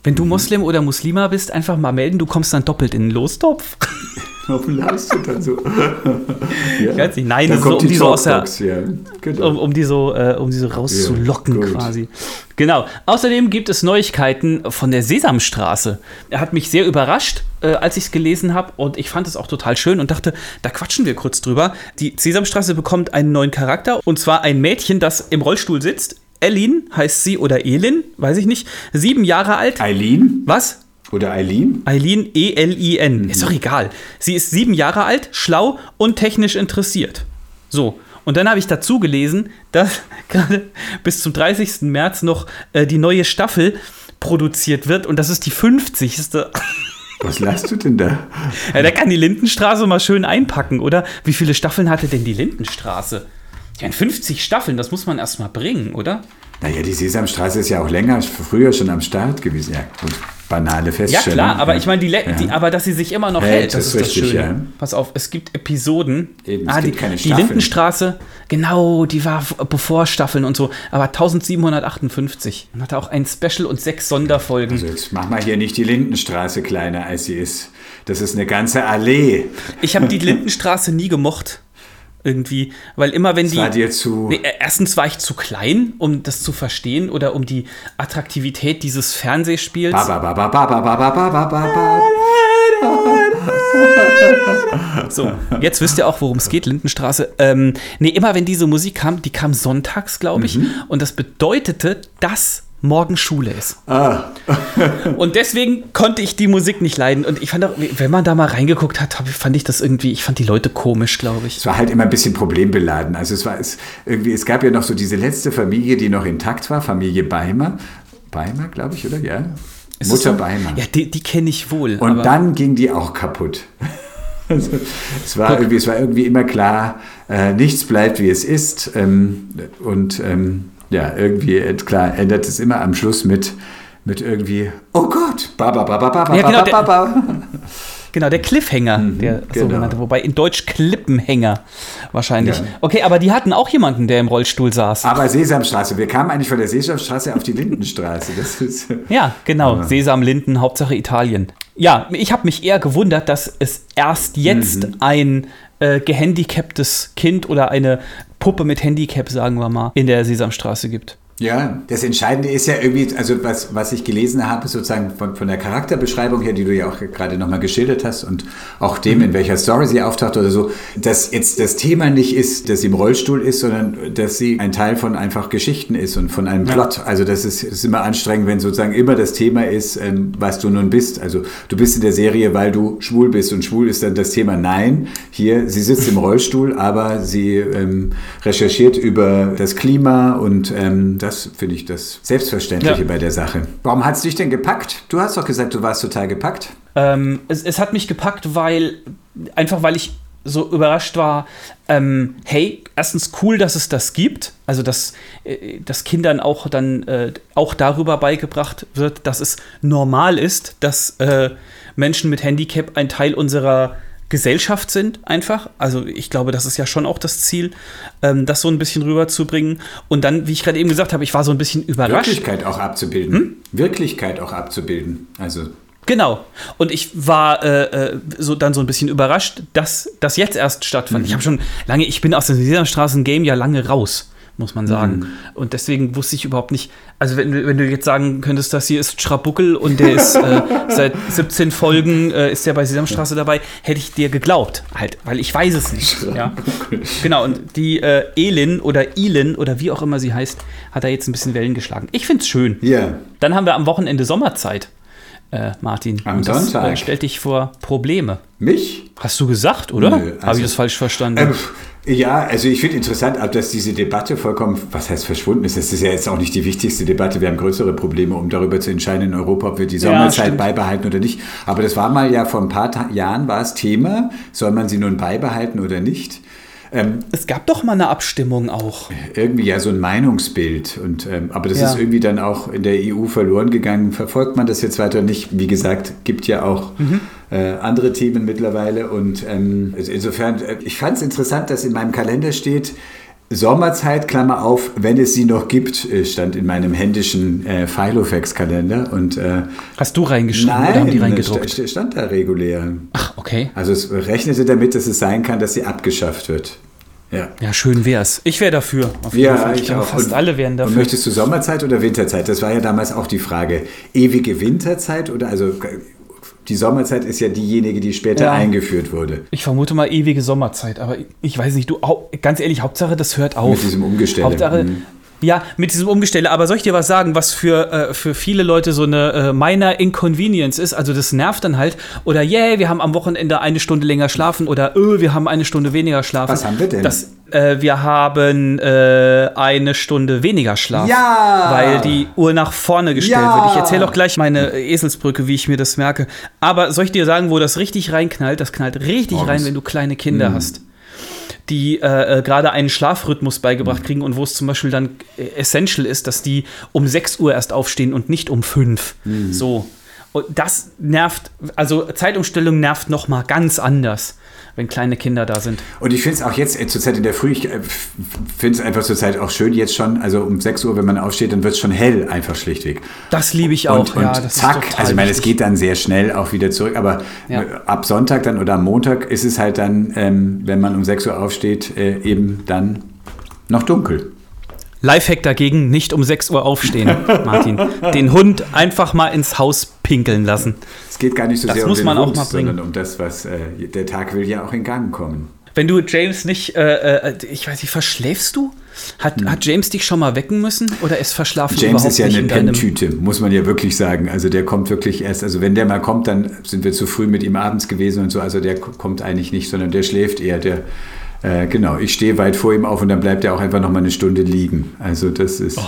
Wenn du Muslim oder Muslima bist, einfach mal melden, du kommst dann doppelt in den Lostopf. Warum lachst du dann so? ja. Ich weiß nicht, nein, da das ist so, um die so aus der, ja. Genau. um, um die so, äh, um die so rauszulocken Ja, quasi. Genau. Außerdem gibt es Neuigkeiten von der Sesamstraße. Er hat mich sehr überrascht, äh, als ich es gelesen habe und ich fand es auch total schön und dachte, da quatschen wir kurz drüber. Die Sesamstraße bekommt einen neuen Charakter und zwar ein Mädchen, das im Rollstuhl sitzt. Elin heißt sie oder Elin, weiß ich nicht. Sieben Jahre alt. Eileen Was? oder Eileen? Eileen E-L-I-N. Ist doch egal. Sie ist sieben Jahre alt, schlau und technisch interessiert. So. Und dann habe ich dazu gelesen, dass gerade bis zum 30. März noch äh, die neue Staffel produziert wird und das ist die 50. Was lachst du denn da? Ja, der kann die Lindenstraße mal schön einpacken, oder? Wie viele Staffeln hatte denn die Lindenstraße? Ja, 50 Staffeln, das muss man erst mal bringen, oder? Naja, die Sesamstraße ist ja auch länger, früher schon am Start gewesen. Ja, gut, banale Ja, Feststellung. klar, aber ja. ich meine, die, Le- Ja. die, aber dass sie sich immer noch Hält, hält, das ist richtig, das Schöne. ja. Pass auf, es gibt Episoden. Eben, es ah, gibt die, die. Lindenstraße, genau, die war bevor Staffeln und so, aber 1758. Und hatte auch ein Special und sechs Sonderfolgen. Also jetzt mach mal hier nicht die Lindenstraße kleiner, als sie ist. Das ist eine ganze Allee. Ich habe die Lindenstraße nie gemocht irgendwie, weil immer wenn das die war dir zu nee, e, erstens war ich zu klein, um das zu verstehen oder um die Attraktivität dieses Fernsehspiels. So, jetzt wisst ihr auch, worum es geht, Lindenstraße. Ähm, nee, immer wenn diese Musik kam, die kam sonntags, glaube ich, mhm. und das bedeutete, dass morgen Schule ist. Ah. und deswegen konnte ich die Musik nicht leiden. Und ich fand auch, wenn man da mal reingeguckt hat, fand ich das irgendwie, ich fand die Leute komisch, glaube ich. Es war halt immer ein bisschen problembeladen. Also es war es irgendwie, es gab ja noch so diese letzte Familie, die noch intakt war, Familie Beimer. Beimer, glaube ich, oder? Ja. Ist Mutter so? Beimer. Ja, die, die kenne ich wohl. Und dann ging die auch kaputt. Also, es, war irgendwie, es war irgendwie immer klar, äh, nichts bleibt wie es ist. Ähm, und ähm, ja, irgendwie, äh, klar, endet es immer am Schluss mit, mit irgendwie, oh Gott, ba, ba, ba, ba, ba, Ja, genau, ba, ba, ba. Genau, der Cliffhanger, der genau. sogenannte, wobei in Deutsch Klippenhänger wahrscheinlich. Ja. Okay, aber die hatten auch jemanden, der im Rollstuhl saß. Aber Sesamstraße, wir kamen eigentlich von der Sesamstraße auf die Lindenstraße. Das ist, Ja, genau. Sesam, Linden, Hauptsache Italien. Ja, ich habe mich eher gewundert, dass es erst jetzt ein äh, gehandicaptes Kind oder eine Puppe mit Handicap, sagen wir mal, in der Sesamstraße gibt. Ja, das Entscheidende ist ja irgendwie, also was, was ich gelesen habe, sozusagen von, von der Charakterbeschreibung her, die du ja auch gerade nochmal geschildert hast und auch dem, in welcher Story sie auftaucht oder so, dass jetzt das Thema nicht ist, dass sie im Rollstuhl ist, sondern dass sie ein Teil von einfach Geschichten ist und von einem Plot. Also das ist, ist immer anstrengend, wenn sozusagen immer das Thema ist, ähm, was du nun bist. Also du bist in der Serie, weil du schwul bist und schwul ist dann das Thema. Nein, hier, sie sitzt im Rollstuhl, aber sie ähm, recherchiert über das Klima und ähm, das finde ich das Selbstverständliche Ja. bei der Sache. Warum hat es dich denn gepackt? Du hast doch gesagt, du warst total gepackt. Ähm, es, es hat mich gepackt, weil einfach weil ich so überrascht war, ähm, hey, erstens cool, dass es das gibt, also dass, äh, dass Kindern auch dann äh, auch darüber beigebracht wird, dass es normal ist, dass äh, Menschen mit Handicap ein Teil unserer Gesellschaft sind, einfach. Also ich glaube, das ist ja schon auch das Ziel, ähm, das so ein bisschen rüberzubringen. Und dann, wie ich gerade eben gesagt habe, ich war so ein bisschen überrascht. Wirklichkeit auch abzubilden. Hm? Wirklichkeit auch abzubilden. Also Genau. Und ich war äh, äh, so dann so ein bisschen überrascht, dass das jetzt erst stattfand. Ich habe schon lange, ich bin aus dem Sesamstraßen-Game ja lange raus, muss man sagen. Und deswegen wusste ich überhaupt nicht, also wenn, du- wenn du jetzt sagen könntest, das hier ist Schrabuckel und der ist äh, seit 17 Folgen äh, ist der bei Sesamstraße dabei, hätte ich dir geglaubt. Halt, weil ich weiß es nicht. Ja. Genau, und die äh, Elin oder Ilin oder wie auch immer sie heißt, hat da jetzt ein bisschen Wellen geschlagen. Ich finde es schön. ja, Dann haben wir am Wochenende Sommerzeit, äh, Martin. Am Und das, Sonntag. Äh, stellt dich vor Probleme. mich? Hast du gesagt, oder? Habe also- ich das falsch verstanden? Ähm, ja, also ich finde interessant, ob dass diese Debatte vollkommen, was heißt verschwunden ist. Das ist ja jetzt auch nicht die wichtigste Debatte. Wir haben größere Probleme, um darüber zu entscheiden in Europa, ob wir die Sommerzeit stimmt. beibehalten oder nicht. Aber das war mal ja vor ein paar Ta Jahren war es Thema. Soll man sie nun beibehalten oder nicht? Ähm, es gab doch mal eine Abstimmung auch. irgendwie ja so ein Meinungsbild. Und, ähm, aber das Ja. ist irgendwie dann auch in der EU verloren gegangen. Verfolgt man das jetzt weiter nicht? Wie gesagt, gibt ja auch äh, andere Themen mittlerweile. Und ähm, also insofern, äh, ich fand es interessant, dass in meinem Kalender steht, Sommerzeit, Klammer auf, wenn es sie noch gibt, äh, stand in meinem händischen äh, Filofax-Kalender. Und äh, Hast du reingeschrieben oder haben nein, die reingedruckt? sta- stand da regulär. Ach, okay. Also es rechnete damit, dass es sein kann, dass sie abgeschafft wird. Ja. Ja, schön wär's. Ich wäre dafür. Auf jeden Ja, Fall. ich glaube, auch. Fast Und- alle wären Und dafür. möchtest du Sommerzeit oder Winterzeit? Das war ja damals auch die Frage. Ewige Winterzeit oder also die Sommerzeit ist ja diejenige, die später Ja. eingeführt wurde. Ich vermute mal ewige Sommerzeit, aber ich weiß nicht, du, ganz ehrlich, Hauptsache, das hört auf. Mit diesem Umgestelle. Hauptsache, Mhm. Ja, mit diesem Umgestelle. Aber soll ich dir was sagen, was für, äh, für viele Leute so eine äh, minor Inconvenience ist? Also das nervt dann halt. Oder, yay, wir haben am Wochenende eine Stunde länger schlafen. Oder, öh, wir haben eine Stunde weniger schlafen. Was haben wir denn? Das, äh, wir haben äh, eine Stunde weniger Schlaf. Ja! Weil die Uhr nach vorne gestellt Ja! wird. Ich erzähle auch gleich meine Eselsbrücke, wie ich mir das merke. Aber soll ich dir sagen, wo das richtig reinknallt? Das knallt richtig Morgens. rein, wenn du kleine Kinder Mhm. hast. Die äh, äh, gerade einen Schlafrhythmus beigebracht kriegen und wo es zum Beispiel dann äh, essential ist, dass die um 6 Uhr erst aufstehen und nicht um 5. So. Und das nervt, also Zeitumstellung nervt noch mal ganz anders, wenn kleine Kinder da sind. Und ich finde es auch jetzt äh, zur Zeit in der Früh, ich äh, finde es einfach zur Zeit auch schön jetzt schon, also um 6 Uhr, wenn man aufsteht, dann wird es schon hell, einfach schlichtweg. Das liebe ich auch. Und, und ja, zack, also ich meine, es geht dann sehr schnell auch wieder zurück, aber Ja. ab Sonntag dann oder am Montag ist es halt dann, ähm, wenn man um 6 Uhr aufsteht, äh, eben dann noch dunkel. Lifehack dagegen, nicht um 6 Uhr aufstehen, Martin. Den Hund einfach mal ins Haus pinkeln lassen. Es geht gar nicht so Das sehr muss um den man auch Hund, mal bringen. sondern um das, was äh, der Tag will ja auch in Gang kommen. Wenn du James nicht, äh, äh, ich weiß nicht, verschläfst du? Hat, hat James dich schon mal wecken müssen oder ist Verschlafen Hm. James ist ja eine. Penntüte, muss man ja wirklich sagen. Also der kommt wirklich erst, also wenn der mal kommt, dann sind wir zu früh mit ihm abends gewesen und so. Also der kommt eigentlich nicht, sondern der schläft eher. Der, äh, genau, ich stehe weit vor ihm auf und dann bleibt er auch einfach noch mal eine Stunde liegen. Also das ist. Oh,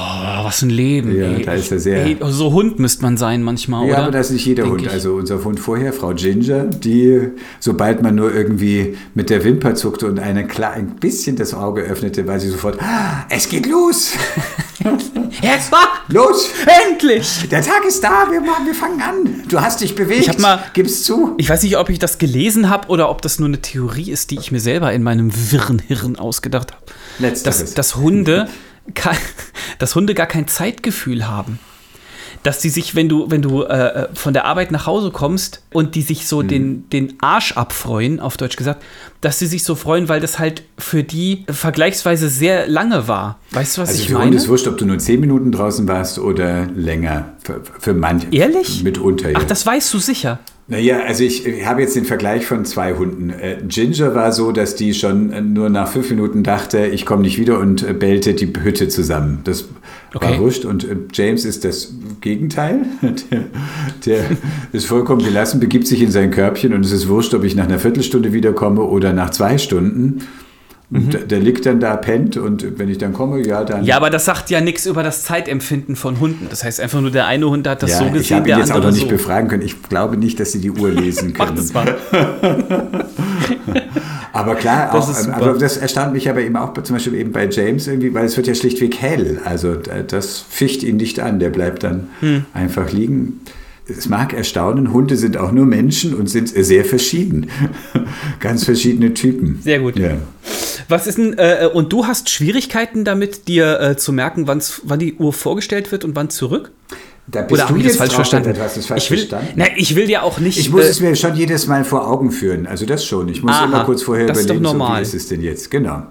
was ein Leben. Ja, ey. da ist er sehr- Ey, so Hund müsste man sein manchmal, Ja, oder? aber das ist nicht jeder Denk Hund. ich. Also unser Hund vorher, Frau Ginger, die, sobald man nur irgendwie mit der Wimper zuckte und eine, ein bisschen das Auge öffnete, war sie sofort, "Ah, es geht los, Jetzt wach! los, Endlich! der Tag ist da, wir, machen, wir fangen an. Du hast dich bewegt, Ich hab mal- gib's zu. Ich weiß nicht, ob ich das gelesen habe oder ob das nur eine Theorie ist, die ich mir selber in meinem wirren Hirn ausgedacht habe. Letzteres. Dass, dass, Hunde, dass Hunde gar kein Zeitgefühl haben. Dass die sich, wenn du, wenn du äh, von der Arbeit nach Hause kommst und die sich Mhm. so den, den Arsch abfreuen, auf Deutsch gesagt, dass sie sich so freuen, weil das halt für die vergleichsweise sehr lange war. Weißt du, was Also ich für meine? Hunde ist wurscht, ob du nur 10 Minuten draußen warst oder länger. Für, für manche. Ehrlich? Mitunter, ja. Ach, das weißt du sicher. Naja, also ich, ich habe jetzt den Vergleich von zwei Hunden. Äh, Ginger war so, dass die schon äh, nur nach fünf Minuten dachte, ich komme nicht wieder und äh, bellte die Hütte zusammen. Das war Okay. wurscht. Und äh, James ist das Gegenteil. Der, der ist vollkommen gelassen, begibt sich in sein Körbchen und es ist wurscht, ob ich nach einer Viertelstunde wiederkomme oder nach zwei Stunden. Und der, der liegt dann da, pennt und wenn ich dann komme, ja, dann. Ja, aber das sagt ja nichts über das Zeitempfinden von Hunden. Das heißt einfach nur, der eine Hund hat das ja, so ich gesehen, habe der ihn jetzt auch noch nicht so. befragen können. Ich glaube nicht, dass sie die Uhr lesen Mach können. das mal. Aber klar, Das auch, super. aber das erstaunt mich aber eben auch zum Beispiel eben bei James irgendwie, weil es wird ja schlichtweg hell. Also äh, das ficht ihn nicht an, der bleibt dann Hm. einfach liegen. Es mag erstaunen, Hunde sind auch nur Menschen und sind sehr verschieden. Ganz verschiedene Typen. Sehr gut. Ja. Was ist denn, äh, und du hast Schwierigkeiten damit, dir äh, zu merken, wann die Uhr vorgestellt wird und wann zurück? Da bist Oder du jetzt falsch verstanden? Du hast es falsch ich will, verstanden. Na, ich will ja auch nicht. Ich muss äh, es mir schon jedes Mal vor Augen führen. Also das schon. Ich muss Aha, immer kurz vorher das ist doch überlegen, so, normal. wie ist es denn jetzt? Genau.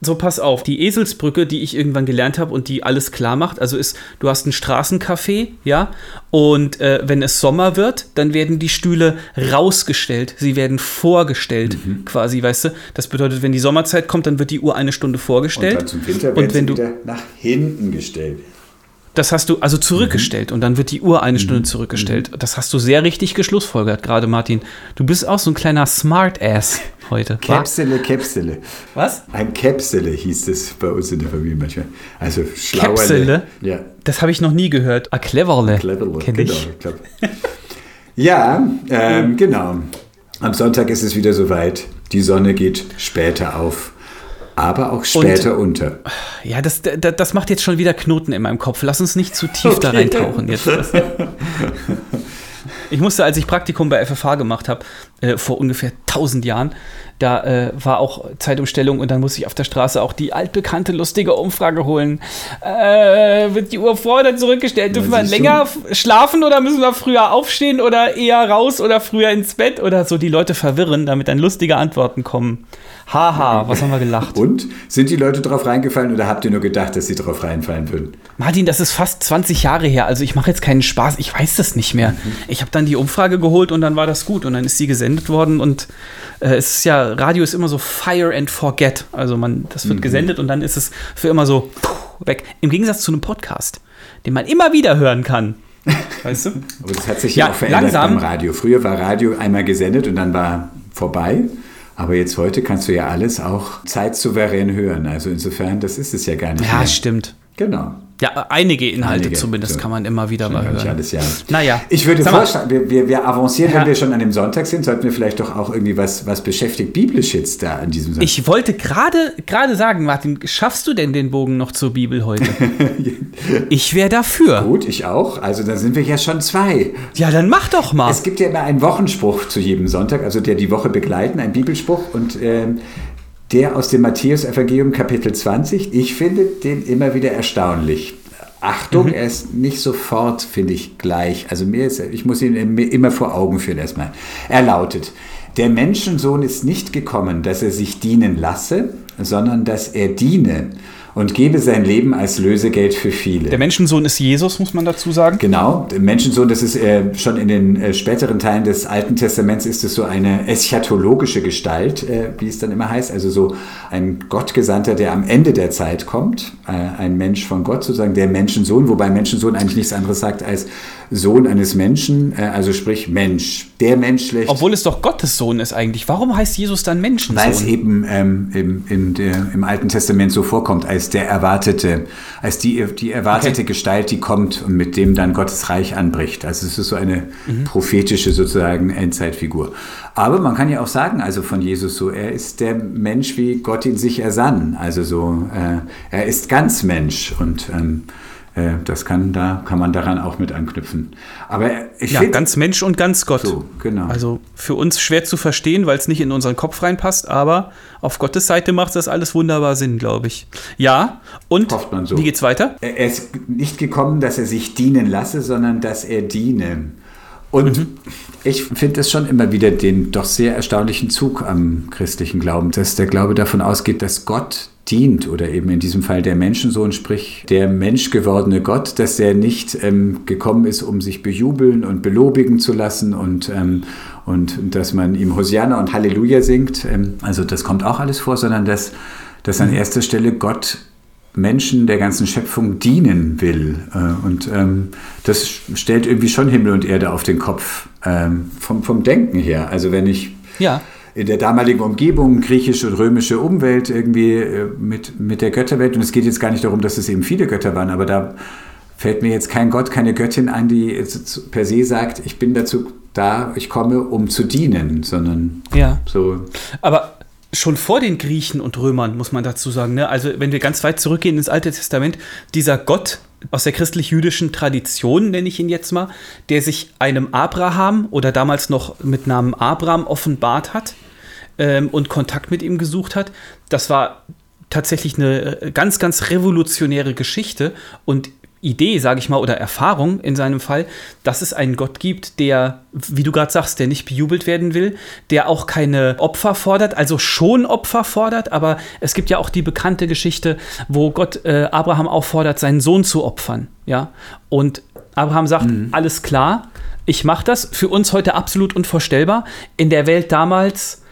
So, pass auf, die Eselsbrücke, die ich irgendwann gelernt habe und die alles klar macht, also ist, du hast ein Straßencafé, ja, und äh, wenn es Sommer wird, dann werden die Stühle rausgestellt, sie werden vorgestellt, Mhm. quasi, weißt du. Das bedeutet, wenn die Sommerzeit kommt, dann wird die Uhr eine Stunde vorgestellt. Und dann zum Winter Und wenn sie du- wieder nach hinten gestellt. Das hast du also zurückgestellt und dann wird die Uhr eine Mhm. Stunde zurückgestellt. Das hast du sehr richtig geschlussfolgert, gerade Martin. Du bist auch so ein kleiner Smartass heute. Käpsele, Käpsele. Was? Ein Käpsele hieß es bei uns in der Familie manchmal. Also Schlauerle. Käpsele? Ja, Das habe ich noch nie gehört. A cleverle. Cleverle. Kenn Genau, ich. ja, ähm, genau. Am Sonntag ist es wieder soweit. Die Sonne geht später auf, aber auch später unter. Ja, das, das, das macht jetzt schon wieder Knoten in meinem Kopf. Lass uns nicht zu tief da Okay. reintauchen jetzt. Ich musste, als ich Praktikum bei FFH gemacht habe, äh, vor ungefähr 1000 Jahren, da äh, war auch Zeitumstellung und dann musste ich auf der Straße auch die altbekannte lustige Umfrage holen. Äh, wird die Uhr vor oder zurückgestellt? Dürfen wir du. länger schlafen oder müssen wir früher aufstehen oder eher raus oder früher ins Bett oder so die Leute verwirren, damit dann lustige Antworten kommen. Haha, was haben wir gelacht? Und sind die Leute drauf reingefallen oder habt ihr nur gedacht, dass sie drauf reinfallen würden? Martin, das ist fast 20 Jahre her. Also ich mache jetzt keinen Spaß. Ich weiß das nicht mehr. Ich habe dann die Umfrage geholt und dann war das gut und dann ist sie gesendet worden und äh, es ist ja Radio ist immer so Fire and Forget. Also man, das wird gesendet und dann ist es für immer so weg. Im Gegensatz zu einem Podcast, den man immer wieder hören kann. Weißt du? Aber das hat sich Ja, ja, auch verändert langsam. beim Radio. Früher war Radio einmal gesendet und dann war vorbei. Aber jetzt heute kannst du ja alles auch zeitsouverän hören. Also insofern, das ist es ja gar nicht Ja, mehr. stimmt. Genau. Ja, einige Inhalte Einige, zumindest so. kann man immer wieder Schon mal hören. alles, ja. Naja. Ich würde vorschlagen, wir, wir, wir avancieren, Ja. wenn wir schon an dem Sonntag sind, sollten wir vielleicht doch auch irgendwie was, was beschäftigt biblisch jetzt da an diesem Sonntag. Ich wollte gerade gerade sagen, Martin, schaffst du denn den Bogen noch zur Bibel heute? ich wäre dafür. Gut, ich auch. Also da sind wir ja schon zwei. Ja, dann mach doch mal. Es gibt ja immer einen Wochenspruch zu jedem Sonntag, also der die Woche begleiten, ein Bibelspruch und ähm, der aus dem Matthäus-Evangelium Kapitel 20. Ich finde den immer wieder erstaunlich. Achtung, er ist nicht sofort, finde ich, gleich. Also mir ist, ich muss ihn mir immer vor Augen führen erstmal. Er lautet, der Menschensohn ist nicht gekommen, dass er sich dienen lasse, sondern dass er diene und gebe sein Leben als Lösegeld für viele. Der Menschensohn ist Jesus, muss man dazu sagen. Genau, der Menschensohn, das ist äh, schon in den äh, späteren Teilen des Alten Testaments ist es so eine eschatologische Gestalt, äh, wie es dann immer heißt, also so ein Gottgesandter, der am Ende der Zeit kommt, äh, ein Mensch von Gott sozusagen, der Menschensohn, wobei Menschensohn eigentlich nichts anderes sagt als Sohn eines Menschen, äh, also sprich Mensch, der Mensch schlecht. Obwohl es doch Gottes Sohn ist eigentlich. Warum heißt Jesus dann Menschensohn? Weil es eben ähm, im, der, im Alten Testament so vorkommt, als der erwartete, als die, die erwartete Okay. Gestalt, die kommt und mit dem dann Gottes Reich anbricht. Also es ist so eine Mhm. prophetische sozusagen Endzeitfigur. Aber man kann ja auch sagen, also von Jesus so, er ist der Mensch, wie Gott ihn sich ersann. Also so, äh, er ist ganz Mensch und ähm, äh, das kann, da kann man daran auch mit anknüpfen. Aber ich ja, ganz Mensch und ganz Gott. So, genau. Also für uns schwer zu verstehen, weil es nicht in unseren Kopf reinpasst, aber auf Gottes Seite macht das alles wunderbar Sinn, glaube ich. Ja, und Hofft man so. wie geht's weiter? Er er ist nicht gekommen, dass er sich dienen lasse, sondern dass er diene. Und Mhm. ich finde es schon immer wieder den doch sehr erstaunlichen Zug am christlichen Glauben, dass der Glaube davon ausgeht, dass Gott dient oder eben in diesem Fall der Menschensohn, sprich der menschgewordene Gott, dass er nicht ähm, gekommen ist, um sich bejubeln und belobigen zu lassen und, ähm, und dass man ihm Hosianna und Halleluja singt. Ähm, also das kommt auch alles vor, sondern dass, dass an erster Stelle Gott Menschen der ganzen Schöpfung dienen will. Äh, Und ähm, das stellt irgendwie schon Himmel und Erde auf den Kopf ähm, vom, vom Denken her. Also wenn ich Ja. in der damaligen Umgebung, griechische und römische Umwelt irgendwie äh, mit, mit der Götterwelt, und es geht jetzt gar nicht darum, dass es eben viele Götter waren, aber da fällt mir jetzt kein Gott, keine Göttin ein, die jetzt per se sagt, ich bin dazu da, ich komme, um zu dienen, sondern Ja. so Aber schon vor den Griechen und Römern, muss man dazu sagen, ne? also wenn wir ganz weit zurückgehen ins Alte Testament, dieser Gott aus der christlich-jüdischen Tradition, nenne ich ihn jetzt mal, der sich einem Abraham oder damals noch mit Namen Abraham offenbart hat ähm, und Kontakt mit ihm gesucht hat, das war tatsächlich eine äh, ganz, ganz revolutionäre Geschichte und Idee, sage ich mal, oder Erfahrung in seinem Fall, dass es einen Gott gibt, der, wie du gerade sagst, der nicht bejubelt werden will, der auch keine Opfer fordert, also schon Opfer fordert, aber es gibt ja auch die bekannte Geschichte, wo Gott äh, Abraham auffordert, seinen Sohn zu opfern, ja, und Abraham sagt, alles klar, ich mache das, für uns heute absolut unvorstellbar, in der Welt damals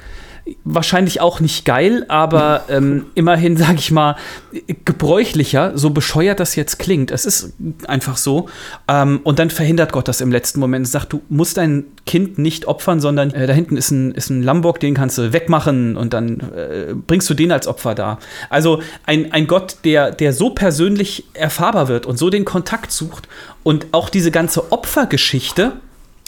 wahrscheinlich auch nicht geil, aber ähm, immerhin, sage ich mal, gebräuchlicher, so bescheuert das jetzt klingt. Es ist einfach so. Ähm, und dann verhindert Gott das im letzten Moment. Sagt, du musst dein Kind nicht opfern, sondern äh, da hinten ist ein, ist ein Lamborg, den kannst du wegmachen und dann äh, bringst du den als Opfer da. Also ein, ein Gott, der, der so persönlich erfahrbar wird und so den Kontakt sucht und auch diese ganze Opfergeschichte,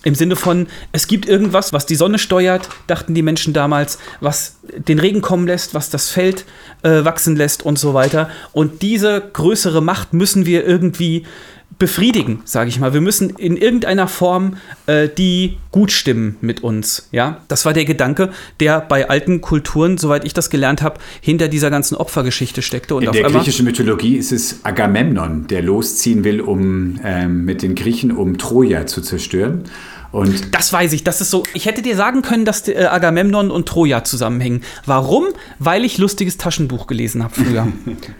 im Sinne von, es gibt irgendwas, was die Sonne steuert, dachten die Menschen damals, was den Regen kommen lässt, was das Feld äh, wachsen lässt und so weiter. Und diese größere Macht müssen wir irgendwie befriedigen, sage ich mal. Wir müssen in irgendeiner Form äh, die gut stimmen mit uns. Ja, das war der Gedanke, der bei alten Kulturen, soweit ich das gelernt habe, hinter dieser ganzen Opfergeschichte steckte. Und In auf der griechischen Mythologie ist es Agamemnon, der losziehen will, um ähm, mit den Griechen, um Troja zu zerstören. Und Das weiß ich. Das ist so. Ich hätte dir sagen können, dass äh, Agamemnon und Troja zusammenhängen. Warum? Weil ich lustiges Taschenbuch gelesen habe früher.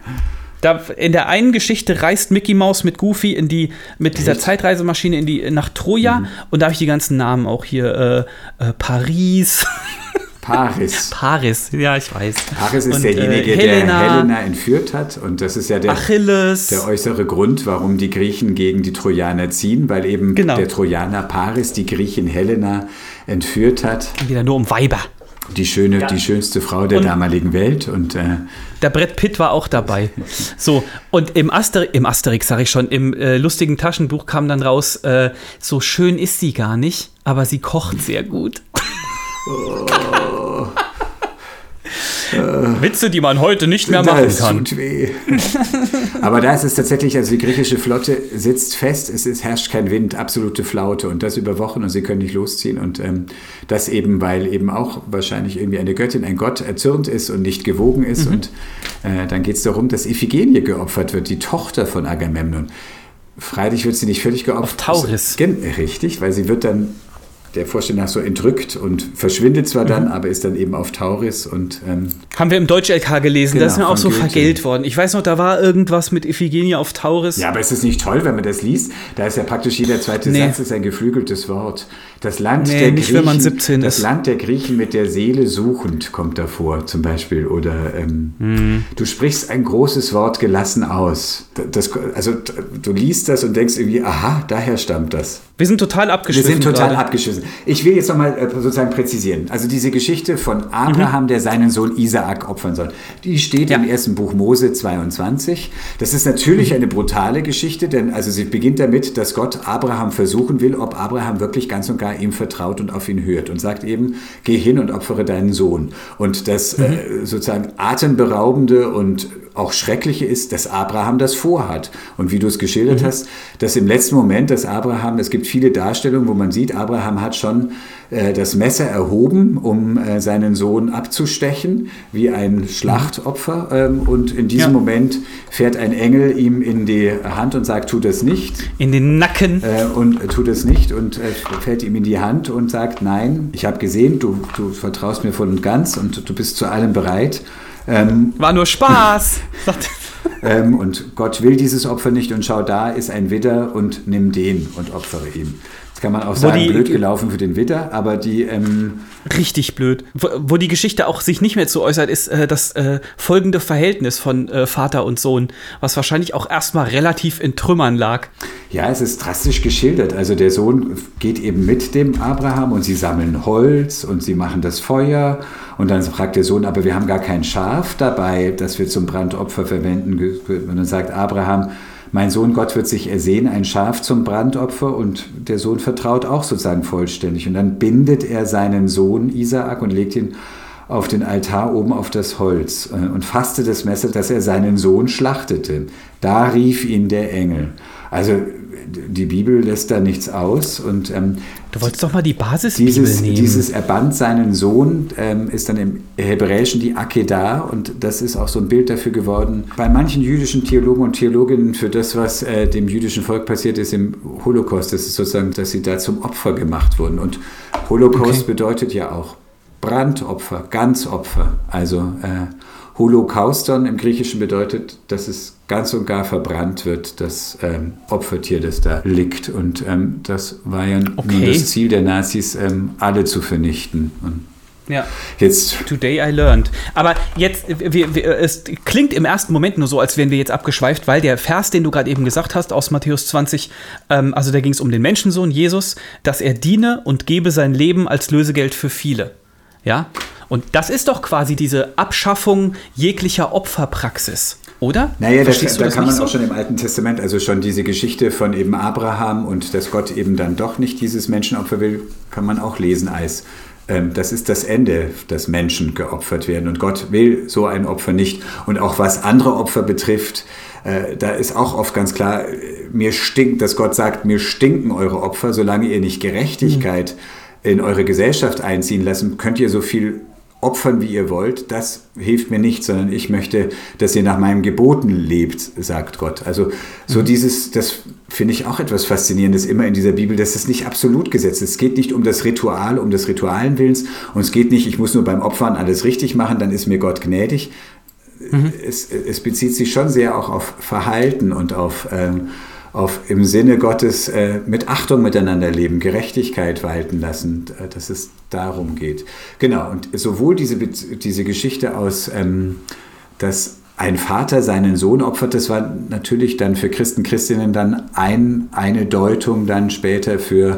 da, in der einen Geschichte reist Mickey Mouse mit Goofy in die mit dieser Echt? Zeitreisemaschine in die nach Troja und da habe ich die ganzen Namen auch hier äh, äh, Paris, Paris. Paris. Ja, ich weiß. Paris ist Und, derjenige, äh, Helena, der Helena entführt hat. Und das ist ja der, Achilles. der äußere Grund, warum die Griechen gegen die Trojaner ziehen, weil eben Genau. der Trojaner Paris die Griechin Helena entführt hat. wieder nur um Weiber. die schöne, Ja. die schönste Frau der Und- damaligen Welt und äh, Der Brett Pitt war auch dabei. So, und im, Aster im Asterix, sage ich schon, im äh, lustigen Taschenbuch kam dann raus, äh, so schön ist sie gar nicht, aber sie kocht sehr gut. Witze, die man heute nicht mehr machen das kann. tut weh. Aber da ist es tatsächlich, also die griechische Flotte sitzt fest, es ist, herrscht kein Wind, absolute Flaute und das über Wochen und sie können nicht losziehen und ähm, das eben, weil eben auch wahrscheinlich irgendwie eine Göttin, ein Gott erzürnt ist und nicht gewogen ist Mhm. und äh, dann geht es darum, dass Iphigenie geopfert wird, die Tochter von Agamemnon. Freilich wird sie nicht völlig geopfert. Auf Tauris. Richtig, weil sie wird dann der Vorstellung nach so entrückt und verschwindet zwar Mhm. dann, aber ist dann eben auf Tauris und ähm, Haben wir im Deutsch-LK gelesen, Genau, das ist mir auch so Goethe. vergelt worden. Ich weiß noch, da war irgendwas mit Iphigenie auf Tauris. Ja, aber ist es nicht toll, wenn man das liest? Da ist ja praktisch jeder zweite Nee. Satz ist ein geflügeltes Wort. Das Land Nee, der nicht, Griechen, wenn man 17 das ist. Land der Griechen mit der Seele suchend kommt davor, zum Beispiel. Oder ähm, Mhm. du sprichst ein großes Wort gelassen aus. Das, also du liest das und denkst irgendwie, aha, daher stammt das. Wir sind total Wir abgeschwiffen. sind total gerade. abgeschissen. Ich will jetzt nochmal äh, sozusagen präzisieren. Also diese Geschichte von Abraham, der seinen Sohn Isaak opfern soll, die steht Ja. im ersten Buch Mose 22. Das ist natürlich eine brutale Geschichte, denn also sie beginnt damit, dass Gott Abraham versuchen will, ob Abraham wirklich ganz und gar ihm vertraut und auf ihn hört und sagt eben, geh hin und opfere deinen Sohn. Und das äh, sozusagen atemberaubende und auch Schreckliche ist, dass Abraham das vorhat. Und wie du es geschildert hast, dass im letzten Moment, dass Abraham, es gibt viele Darstellungen, wo man sieht, Abraham hat schon äh, das Messer erhoben, um äh, seinen Sohn abzustechen, wie ein Schlachtopfer. Ähm, und in diesem Ja. Moment fährt ein Engel ihm in die Hand und sagt, tu das nicht. In den Nacken. Äh, und tut es nicht und fällt ihm in die Hand und sagt, nein, ich habe gesehen, du, du vertraust mir voll und ganz und du bist zu allem bereit. Ähm, War nur Spaß. ähm, und Gott will dieses Opfer nicht und schau, da ist ein Widder und nimm den und opfere ihm. Kann man auch sagen, die- blöd gelaufen für den Widder, aber die, ähm, Richtig blöd. Wo, wo die Geschichte auch sich nicht mehr zu äußert, ist äh, das äh, folgende Verhältnis von äh, Vater und Sohn, was wahrscheinlich auch erstmal relativ in Trümmern lag. ja, es ist drastisch geschildert. Also der Sohn geht eben mit dem Abraham und sie sammeln Holz und sie machen das Feuer und dann fragt der Sohn, aber wir haben gar kein Schaf dabei, das wir zum Brandopfer verwenden. Und dann sagt Abraham, mein Sohn, Gott wird sich ersehen, ein Schaf zum Brandopfer und der Sohn vertraut auch sozusagen vollständig. Und dann bindet er seinen Sohn Isaak und legt ihn auf den Altar oben auf das Holz äh, und fasste das Messer, dass er seinen Sohn schlachtete. Da rief ihn der Engel. Also die Bibel lässt da nichts aus und ähm, Du wolltest doch mal die Basisbibel dieses, nehmen. dieses er band seinen Sohn ähm, ist dann im Hebräischen die Akedah und das ist auch so ein Bild dafür geworden. Bei manchen jüdischen Theologen und Theologinnen für das, was äh, dem jüdischen Volk passiert ist im Holocaust, das ist sozusagen, dass sie da zum Opfer gemacht wurden. Und Holocaust Okay. bedeutet ja auch Brandopfer, Ganzopfer. Also äh, Holocauston im Griechischen bedeutet, dass es ganz und gar verbrannt wird, das ähm, Opfertier, das da liegt. Und ähm, das war ja nun Okay. das Ziel der Nazis, ähm, alle zu vernichten. Und ja. jetzt Today I learned. Aber jetzt, wir, wir, es klingt im ersten Moment nur so, als wären wir jetzt abgeschweift, weil der Vers, den du gerade eben gesagt hast aus Matthäus 20, ähm, also da ging es um den Menschensohn Jesus, dass er diene und gebe sein Leben als Lösegeld für viele. Ja? Und das ist doch quasi diese Abschaffung jeglicher Opferpraxis, oder? Naja, das, da das kann man nicht auch so? schon im Alten Testament, also schon diese Geschichte von eben Abraham und dass Gott eben dann doch nicht dieses Menschenopfer will, kann man auch lesen als ähm, das ist das Ende, dass Menschen geopfert werden und Gott will so ein Opfer nicht. Und auch was andere Opfer betrifft, äh, da ist auch oft ganz klar, äh, mir stinkt, dass Gott sagt, mir stinken eure Opfer, solange ihr nicht Gerechtigkeit in eure Gesellschaft einziehen lassen, könnt ihr so viel opfern, wie ihr wollt, das hilft mir nicht, sondern ich möchte, dass ihr nach meinen Geboten lebt, sagt Gott. Also so dieses, das finde ich auch etwas Faszinierendes immer in dieser Bibel, dass es nicht absolut gesetzt ist. Es geht nicht um das Ritual, um des Ritualen Willens und es geht nicht, ich muss nur beim Opfern alles richtig machen, dann ist mir Gott gnädig. Es, es bezieht sich schon sehr auch auf Verhalten und auf, ähm, auf im Sinne Gottes äh, mit Achtung miteinander leben, Gerechtigkeit walten lassen, äh, dass es darum geht. Genau, und sowohl diese, diese Geschichte aus, ähm, dass ein Vater seinen Sohn opfert, das war natürlich dann für Christen, Christinnen dann ein, eine Deutung dann später für äh,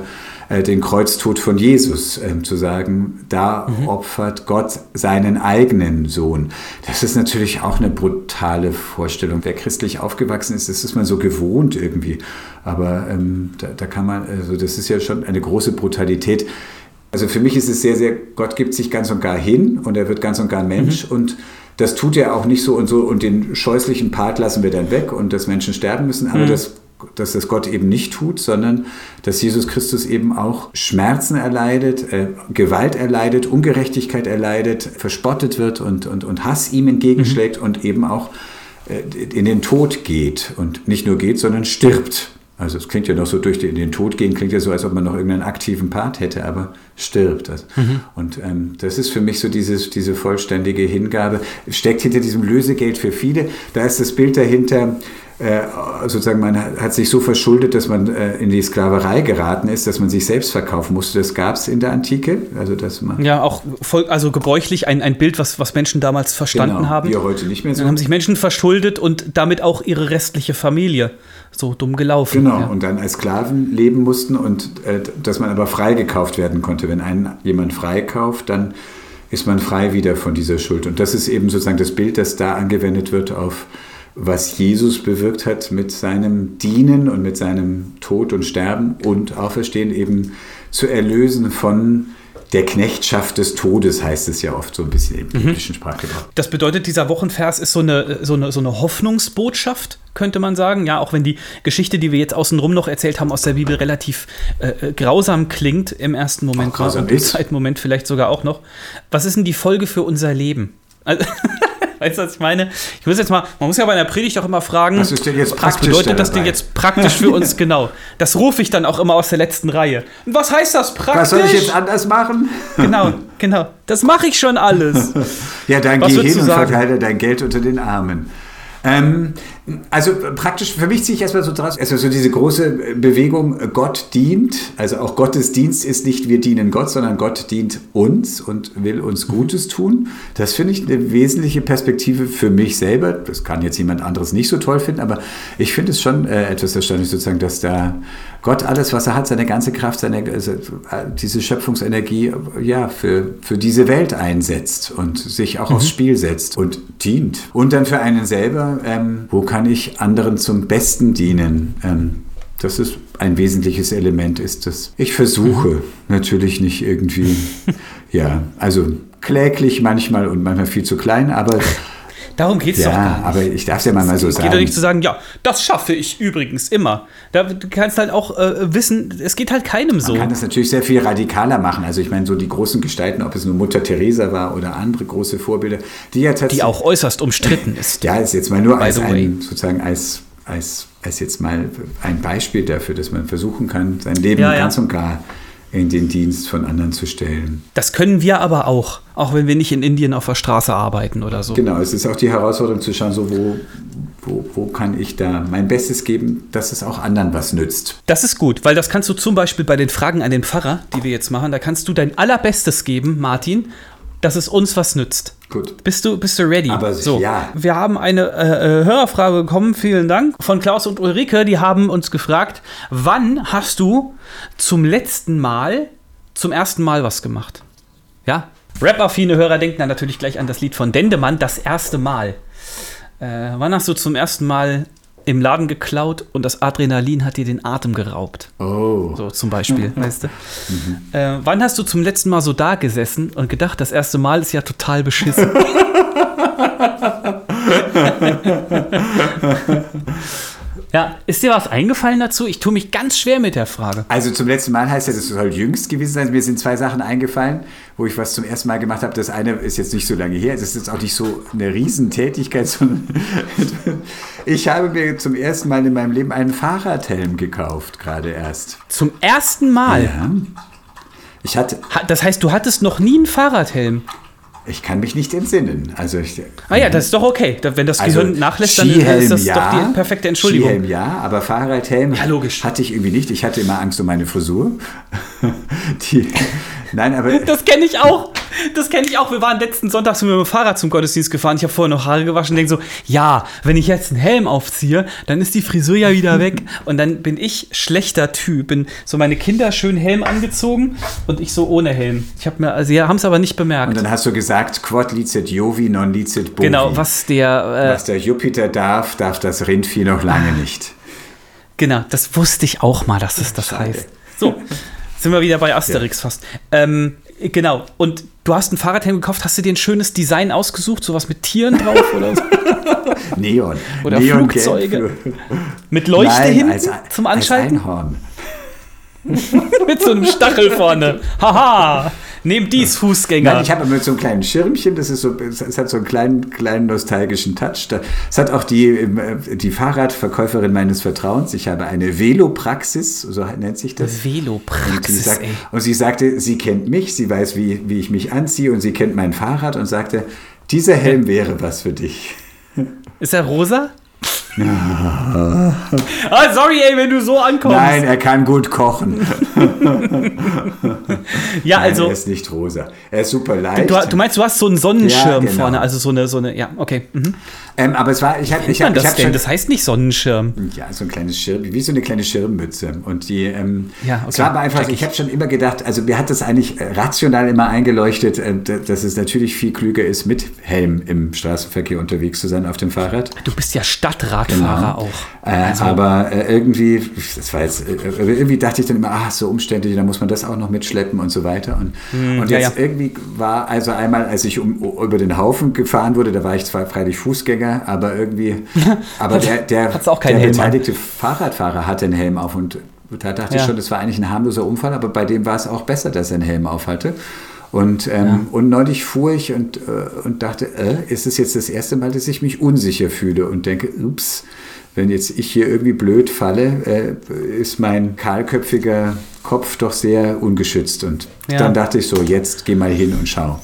den Kreuztod von Jesus, äh, zu sagen, da mhm. opfert Gott seinen eigenen Sohn. Das ist natürlich auch eine brutale Vorstellung. Wer christlich aufgewachsen ist, das ist man so gewohnt irgendwie. Aber ähm, da, da kann man, also das ist ja schon eine große Brutalität. Also für mich ist es sehr, sehr, Gott gibt sich ganz und gar hin und er wird ganz und gar Mensch mhm. und das tut er auch nicht so und so und den scheußlichen Part lassen wir dann weg und dass Menschen sterben müssen, aber mhm. das dass das Gott eben nicht tut, sondern dass Jesus Christus eben auch Schmerzen erleidet, äh, Gewalt erleidet, Ungerechtigkeit erleidet, verspottet wird und, und, und Hass ihm entgegenschlägt mhm. und eben auch äh, in den Tod geht. Und nicht nur geht, sondern stirbt. Also es klingt ja noch so durch den, den Tod gehen, klingt ja so, als ob man noch irgendeinen aktiven Part hätte, aber stirbt. Also, mhm. Und ähm, das ist für mich so dieses, diese vollständige Hingabe. Steckt hinter diesem Lösegeld für viele. Da ist das Bild dahinter, sozusagen man hat sich so verschuldet, dass man äh, in die Sklaverei geraten ist, dass man sich selbst verkaufen musste. Das gab es in der Antike. Also dass man ja, auch voll, also gebräuchlich ein, ein Bild, was, was Menschen damals verstanden genau, haben. Wir heute nicht mehr so. Dann haben sich Menschen verschuldet und damit auch ihre restliche Familie so dumm gelaufen. Genau, ja. und dann als Sklaven leben mussten und äh, dass man aber freigekauft werden konnte. Wenn einen jemand freikauft, dann ist man frei wieder von dieser Schuld. Und das ist eben sozusagen das Bild, das da angewendet wird auf was Jesus bewirkt hat mit seinem Dienen und mit seinem Tod und Sterben und Auferstehen eben zu erlösen von der Knechtschaft des Todes, heißt es ja oft so ein bisschen im mhm. biblischen Sprachgebrauch. Das bedeutet, dieser Wochenvers ist so eine, so, eine, so eine Hoffnungsbotschaft, könnte man sagen. Ja, auch wenn die Geschichte, die wir jetzt außenrum noch erzählt haben aus der Bibel, relativ äh, äh grausam klingt im ersten Moment auch grausam und im zweiten Moment vielleicht sogar auch noch. Was ist denn die Folge für unser Leben? Also Weißt du, was ich meine? Ich muss jetzt mal, man muss ja bei einer Predigt auch immer fragen, was, was bedeutet das denn jetzt praktisch für uns genau? Das rufe ich dann auch immer aus der letzten Reihe. Und was heißt das praktisch? Was soll ich jetzt anders machen? Genau, genau. Das mache ich schon alles. ja, dann was geh hin und verteile dein Geld unter den Armen. Ähm, also praktisch, für mich ziehe ich erstmal so draus, also so diese große Bewegung, Gott dient, also auch Gottes Dienst ist nicht wir dienen Gott, sondern Gott dient uns und will uns Gutes tun. Das finde ich eine wesentliche Perspektive für mich selber. Das kann jetzt jemand anderes nicht so toll finden, aber ich finde es schon äh, etwas erstaunlich sozusagen, dass da Gott alles, was er hat, seine ganze Kraft, seine, also, diese Schöpfungsenergie, ja, für, für diese Welt einsetzt und sich auch mhm. aufs Spiel setzt und dient. Und dann für einen selber, ähm, wo kann ich anderen zum Besten dienen? Ähm, das ist ein wesentliches Element, ist das. Ich versuche mhm. natürlich nicht irgendwie, ja, also kläglich manchmal und manchmal viel zu klein, aber Darum geht es ja, doch gar nicht. aber ich darf es ja mal, mal so sagen. Es geht doch nicht zu sagen, ja, das schaffe ich übrigens immer. Da, du kannst halt auch äh, wissen, es geht halt keinem so. Man kann das natürlich sehr viel radikaler machen. Also ich meine, so die großen Gestalten, ob es nur Mutter Teresa war oder andere große Vorbilder, die ja tatsächlich... Die auch äußerst umstritten ist. ja, ist jetzt mal nur als ein, sozusagen als, als, als jetzt mal ein Beispiel dafür, dass man versuchen kann, sein Leben ja, ganz ja. und gar in den Dienst von anderen zu stellen. Das können wir aber auch, auch wenn wir nicht in Indien auf der Straße arbeiten oder so. Genau, es ist auch die Herausforderung zu schauen, so wo, wo, wo kann ich da mein Bestes geben, dass es auch anderen was nützt. Das ist gut, weil das kannst du zum Beispiel bei den Fragen an den Pfarrer, die wir jetzt machen, da kannst du dein allerbestes geben, Martin, dass es uns was nützt. Gut. Bist du, bist du ready? Aber so, ja. Wir haben eine äh, äh, Hörerfrage bekommen, vielen Dank, von Klaus und Ulrike. Die haben uns gefragt, wann hast du zum letzten Mal, zum ersten Mal was gemacht? Ja, Rap-affine Hörer denken dann natürlich gleich an das Lied von Dendemann, das erste Mal. Äh, wann hast du zum ersten Mal im Laden geklaut und das Adrenalin hat dir den Atem geraubt. Oh. So zum Beispiel, weißt du. Mhm. Äh, wann hast du zum letzten Mal so da gesessen und gedacht, das erste Mal ist ja total beschissen? Ja, ist dir was eingefallen dazu? Ich tue mich ganz schwer mit der Frage. Also zum letzten Mal heißt ja, das soll jüngst gewesen sein. Mir sind zwei Sachen eingefallen, wo ich was zum ersten Mal gemacht habe. Das eine ist jetzt nicht so lange her. Das ist jetzt auch nicht so eine Riesentätigkeit, sondern ich habe mir zum ersten Mal in meinem Leben einen Fahrradhelm gekauft, gerade erst. Zum ersten Mal? Ja. Ich hatte. Das heißt, du hattest noch nie einen Fahrradhelm? Ich kann mich nicht entsinnen. Also ich, ah ja, das ist doch okay. Wenn das also Gehirn nachlässt, dann ist das ja, doch die perfekte Entschuldigung. Skihelm ja, aber Fahrradhelm ja, logisch. hatte ich irgendwie nicht. Ich hatte immer Angst um meine Frisur. die, Nein, aber Das kenne ich auch. Das kenne ich auch. Wir waren letzten Sonntag sind wir mit dem Fahrrad zum Gottesdienst gefahren. Ich habe vorher noch Haare gewaschen und denke so, ja, wenn ich jetzt einen Helm aufziehe, dann ist die Frisur ja wieder weg. Und dann bin ich schlechter Typ. Bin so meine Kinder schön Helm angezogen und ich so ohne Helm. Ich habe mir, also sie haben es aber nicht bemerkt. und dann hast du gesagt, quod licet Jovi, non licet bovi. genau, was der, Was der Jupiter darf, darf das Rindvieh noch lange nicht. äh, genau, das wusste ich auch mal, dass es das Schade. heißt. So, sind wir wieder bei Asterix fast. Ähm, genau, und du hast ein Fahrradhelm gekauft, hast du dir ein schönes Design ausgesucht, sowas mit Tieren drauf oder so? Neon. Oder Neongelb Flugzeuge. Mit Leuchte Nein, hinten als, zum als Anschalten? Einhorn. Mit so einem Stachel vorne. Haha! Nehmt dies, Fußgänger. Nein, ich habe mit so einem kleinen Schirmchen, das ist so, es hat so einen kleinen, kleinen nostalgischen Touch. Es hat auch die, äh, die Fahrradverkäuferin meines Vertrauens. Ich habe eine Velopraxis, so nennt sich das. Und sie, Velopraxis, sagt, und sie sagte, sie kennt mich, sie weiß, wie, wie ich mich anziehe und sie kennt mein Fahrrad und sagte, dieser Helm wäre was für dich. Ist er rosa? Ah, sorry, ey, wenn du so ankommst. Nein, er kann gut kochen. ja, Nein, also, er ist nicht rosa. Er ist super leicht. du, du meinst, du hast so einen Sonnenschirm Ja, genau. vorne, also so eine, so eine, ja, okay. Mhm. ähm, aber es war, ich habe ich nennt man hab, ich das hab schon, Das heißt nicht Sonnenschirm. Ja, so ein kleines Schirm, wie so eine kleine Schirmmütze. Und die, ähm, Ja, okay. es war aber einfach, ich. habe schon immer gedacht, also mir hat das eigentlich äh, rational immer eingeleuchtet, äh, dass es natürlich viel klüger ist, mit Helm im Straßenverkehr unterwegs zu sein auf dem Fahrrad. Du bist ja Stadtradfahrer Genau. auch. Äh, Also- aber äh, irgendwie, das war jetzt, äh, irgendwie dachte ich dann immer, ah, so umständlich, da muss man das auch noch mitschleppen und so weiter. Und, und Hm, ja, jetzt ja. irgendwie war, also einmal, als ich um, über den Haufen gefahren wurde, da war ich zwar freilich Fußgänger, aber irgendwie, aber der, der, der beteiligte Fahrradfahrer hatte einen Helm auf und da dachte ich Ja. schon, das war eigentlich ein harmloser Unfall, aber bei dem war es auch besser, dass er einen Helm auf hatte. Und, ähm, und neulich fuhr ich und, äh, und dachte, äh, ist es jetzt das erste Mal, dass ich mich unsicher fühle und denke, ups, wenn jetzt ich hier irgendwie blöd falle, äh, ist mein kahlköpfiger Kopf doch sehr ungeschützt. Und Ja. dann dachte ich so, jetzt geh mal hin und schau.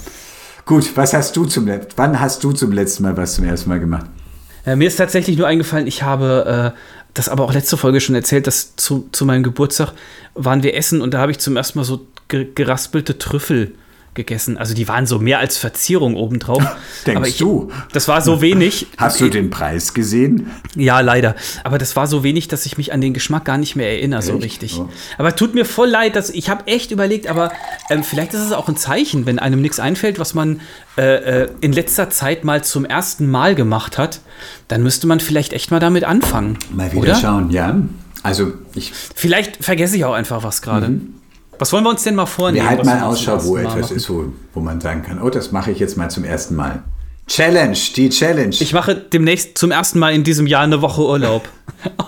Gut, was hast du zum letzten Wann hast du zum letzten Mal was zum ersten Mal gemacht? Äh, mir ist tatsächlich nur eingefallen, ich habe äh, das aber auch letzte Folge schon erzählt, dass zu, zu meinem Geburtstag waren wir essen und da habe ich zum ersten Mal so ge geraspelte Trüffel gegessen. Also die waren so mehr als Verzierung obendrauf. Denkst aber ich, du? Das war so wenig. Hast du den Preis gesehen? Ja, leider. Aber das war so wenig, dass ich mich an den Geschmack gar nicht mehr erinnere, so Echt? richtig. Oh. Aber tut mir voll leid, dass ich habe echt überlegt, aber ähm, vielleicht ist es auch ein Zeichen, wenn einem nichts einfällt, was man äh, äh, in letzter Zeit mal zum ersten Mal gemacht hat, dann müsste man vielleicht echt mal damit anfangen. Mal wieder oder? schauen, ja. Also ich, Vielleicht vergesse ich auch einfach was gerade. Was wollen wir uns denn mal vornehmen? wir halten mal Ausschau, wo etwas machen? ist, wo, wo man sagen kann, oh, das mache ich jetzt mal zum ersten Mal. Challenge, die Challenge. Ich mache demnächst zum ersten Mal in diesem Jahr eine Woche Urlaub.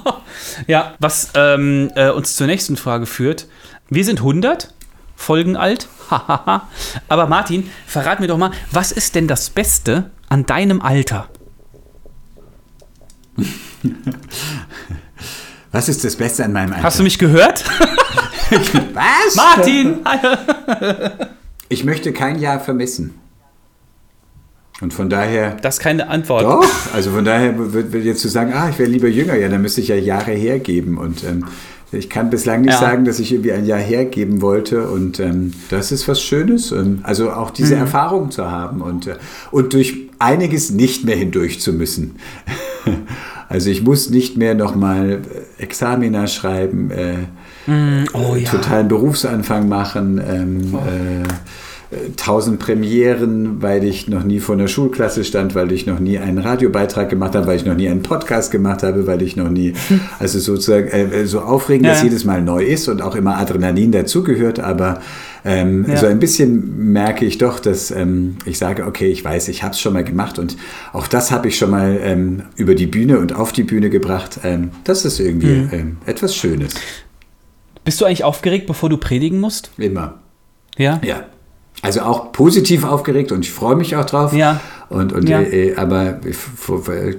ja, was ähm, äh, uns zur nächsten Frage führt. Wir sind 100 Folgen alt. Aber Martin, verrat mir doch mal, was ist denn das Beste an deinem Alter? was ist das Beste an meinem Alter? Hast du mich gehört? Was? Martin! Ich möchte kein Jahr vermissen. Und von daher, Das ist keine Antwort. doch, also von daher wird wird jetzt zu sagen, ah, ich wäre lieber jünger, ja, dann müsste ich ja Jahre hergeben. Und ähm, ich kann bislang nicht Ja. sagen, dass ich irgendwie ein Jahr hergeben wollte. Und ähm, das ist was Schönes. Ähm, also auch diese Erfahrung zu haben und, äh, und durch einiges nicht mehr hindurch zu müssen. Also ich muss nicht mehr nochmal Examina schreiben, äh, Oh ja. totalen Berufsanfang machen, ähm, äh, äh, tausend Premieren, weil ich noch nie vor einer Schulklasse stand, weil ich noch nie einen Radiobeitrag gemacht habe, weil ich noch nie einen Podcast gemacht habe, weil ich noch nie, also sozusagen äh, so aufregend, Ja, dass jedes Mal neu ist und auch immer Adrenalin dazugehört, aber ähm, Ja. so ein bisschen merke ich doch, dass ähm, ich sage, okay, ich weiß, ich habe es schon mal gemacht und auch das habe ich schon mal ähm, über die Bühne und auf die Bühne gebracht. Ähm, das ist irgendwie Mhm. ähm, etwas Schönes, Bist du eigentlich aufgeregt, bevor du predigen musst? immer. Ja? Ja. Also auch positiv aufgeregt und ich freue mich auch drauf. Ja. Und, und Ja. äh, aber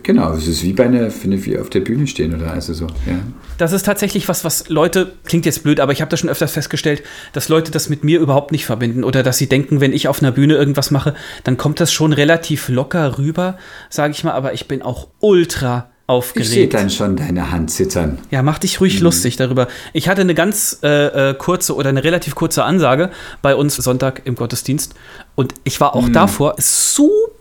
genau, es ist wie bei einer, finde ich, wie auf der Bühne stehen oder also so. Ja. Das ist tatsächlich was, was Leute, klingt jetzt blöd, aber ich habe das schon öfters festgestellt, dass Leute das mit mir überhaupt nicht verbinden oder dass sie denken, wenn ich auf einer Bühne irgendwas mache, dann kommt das schon relativ locker rüber, sage ich mal, aber ich bin auch ultra aufgeregt. Ich sehe dann schon deine Hand zittern. Ja, mach dich ruhig lustig darüber. Ich hatte eine ganz äh, äh, kurze oder eine relativ kurze Ansage bei uns Sonntag im Gottesdienst und ich war auch davor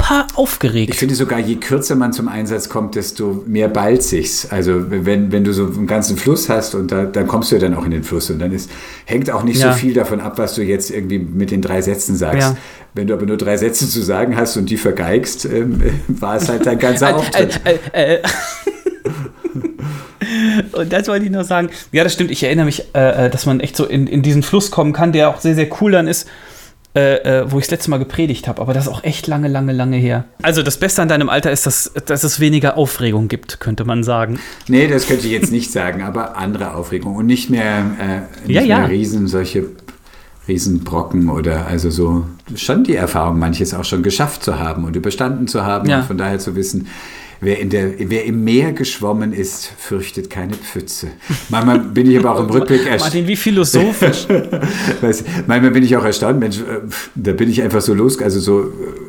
super Ich aufgeregt. finde sogar, je kürzer man zum Einsatz kommt, desto mehr ballt sich's. Also wenn, wenn du so einen ganzen Fluss hast und da, dann kommst du ja dann auch in den Fluss und dann ist, hängt auch nicht Ja. so viel davon ab, was du jetzt irgendwie mit den drei Sätzen sagst. Ja. Wenn du aber nur drei Sätze zu sagen hast und die vergeigst, ähm, war es halt dein ganzer Auftritt. Und das wollte ich noch sagen. Ja, das stimmt. Ich erinnere mich, äh, äh, dass man echt so in, in diesen Fluss kommen kann, der auch sehr, sehr cool dann ist, äh, äh, wo ich das letzte Mal gepredigt habe. Aber das ist auch echt lange, lange, lange her. Also das Beste an deinem Alter ist, dass, dass es weniger Aufregung gibt, könnte man sagen. Nee, das könnte ich jetzt nicht sagen, aber andere Aufregung und nicht mehr, äh, nicht Ja, ja. mehr Riesen, solche Riesenbrocken oder also so schon die Erfahrung, manches auch schon geschafft zu haben und überstanden zu haben Ja. und von daher zu wissen, wer, in der, wer im Meer geschwommen ist, fürchtet keine Pfütze. Manchmal bin ich aber auch im Rückblick erst, Martin, wie philosophisch. Weiß, manchmal bin ich auch erstaunt, Mensch, äh, da bin ich einfach so los, also so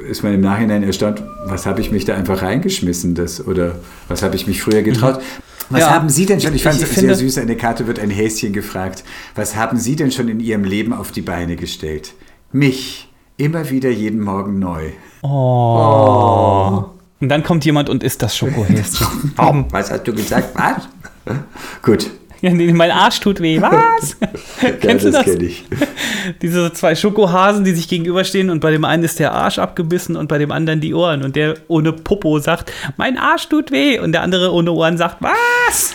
äh, ist man im Nachhinein erstaunt, was habe ich mich da einfach reingeschmissen, das, oder was habe ich mich früher getraut. Was Ja. haben Sie denn schon, ich fand Ich es finde- sehr süß, eine Karte wird ein Häschen gefragt, was haben Sie denn schon in Ihrem Leben auf die Beine gestellt? Mich, immer wieder jeden Morgen neu. Und dann kommt jemand und isst das Schokohäschen. Was hast du gesagt? Was? Gut, Ja, nee, mein Arsch tut weh. Was? Kennst ja, du das? kenne ich. Diese zwei Schokohasen, die sich gegenüberstehen und bei dem einen ist der Arsch abgebissen und bei dem anderen die Ohren. Und der ohne Popo sagt, mein Arsch tut weh. Und der andere ohne Ohren sagt, was?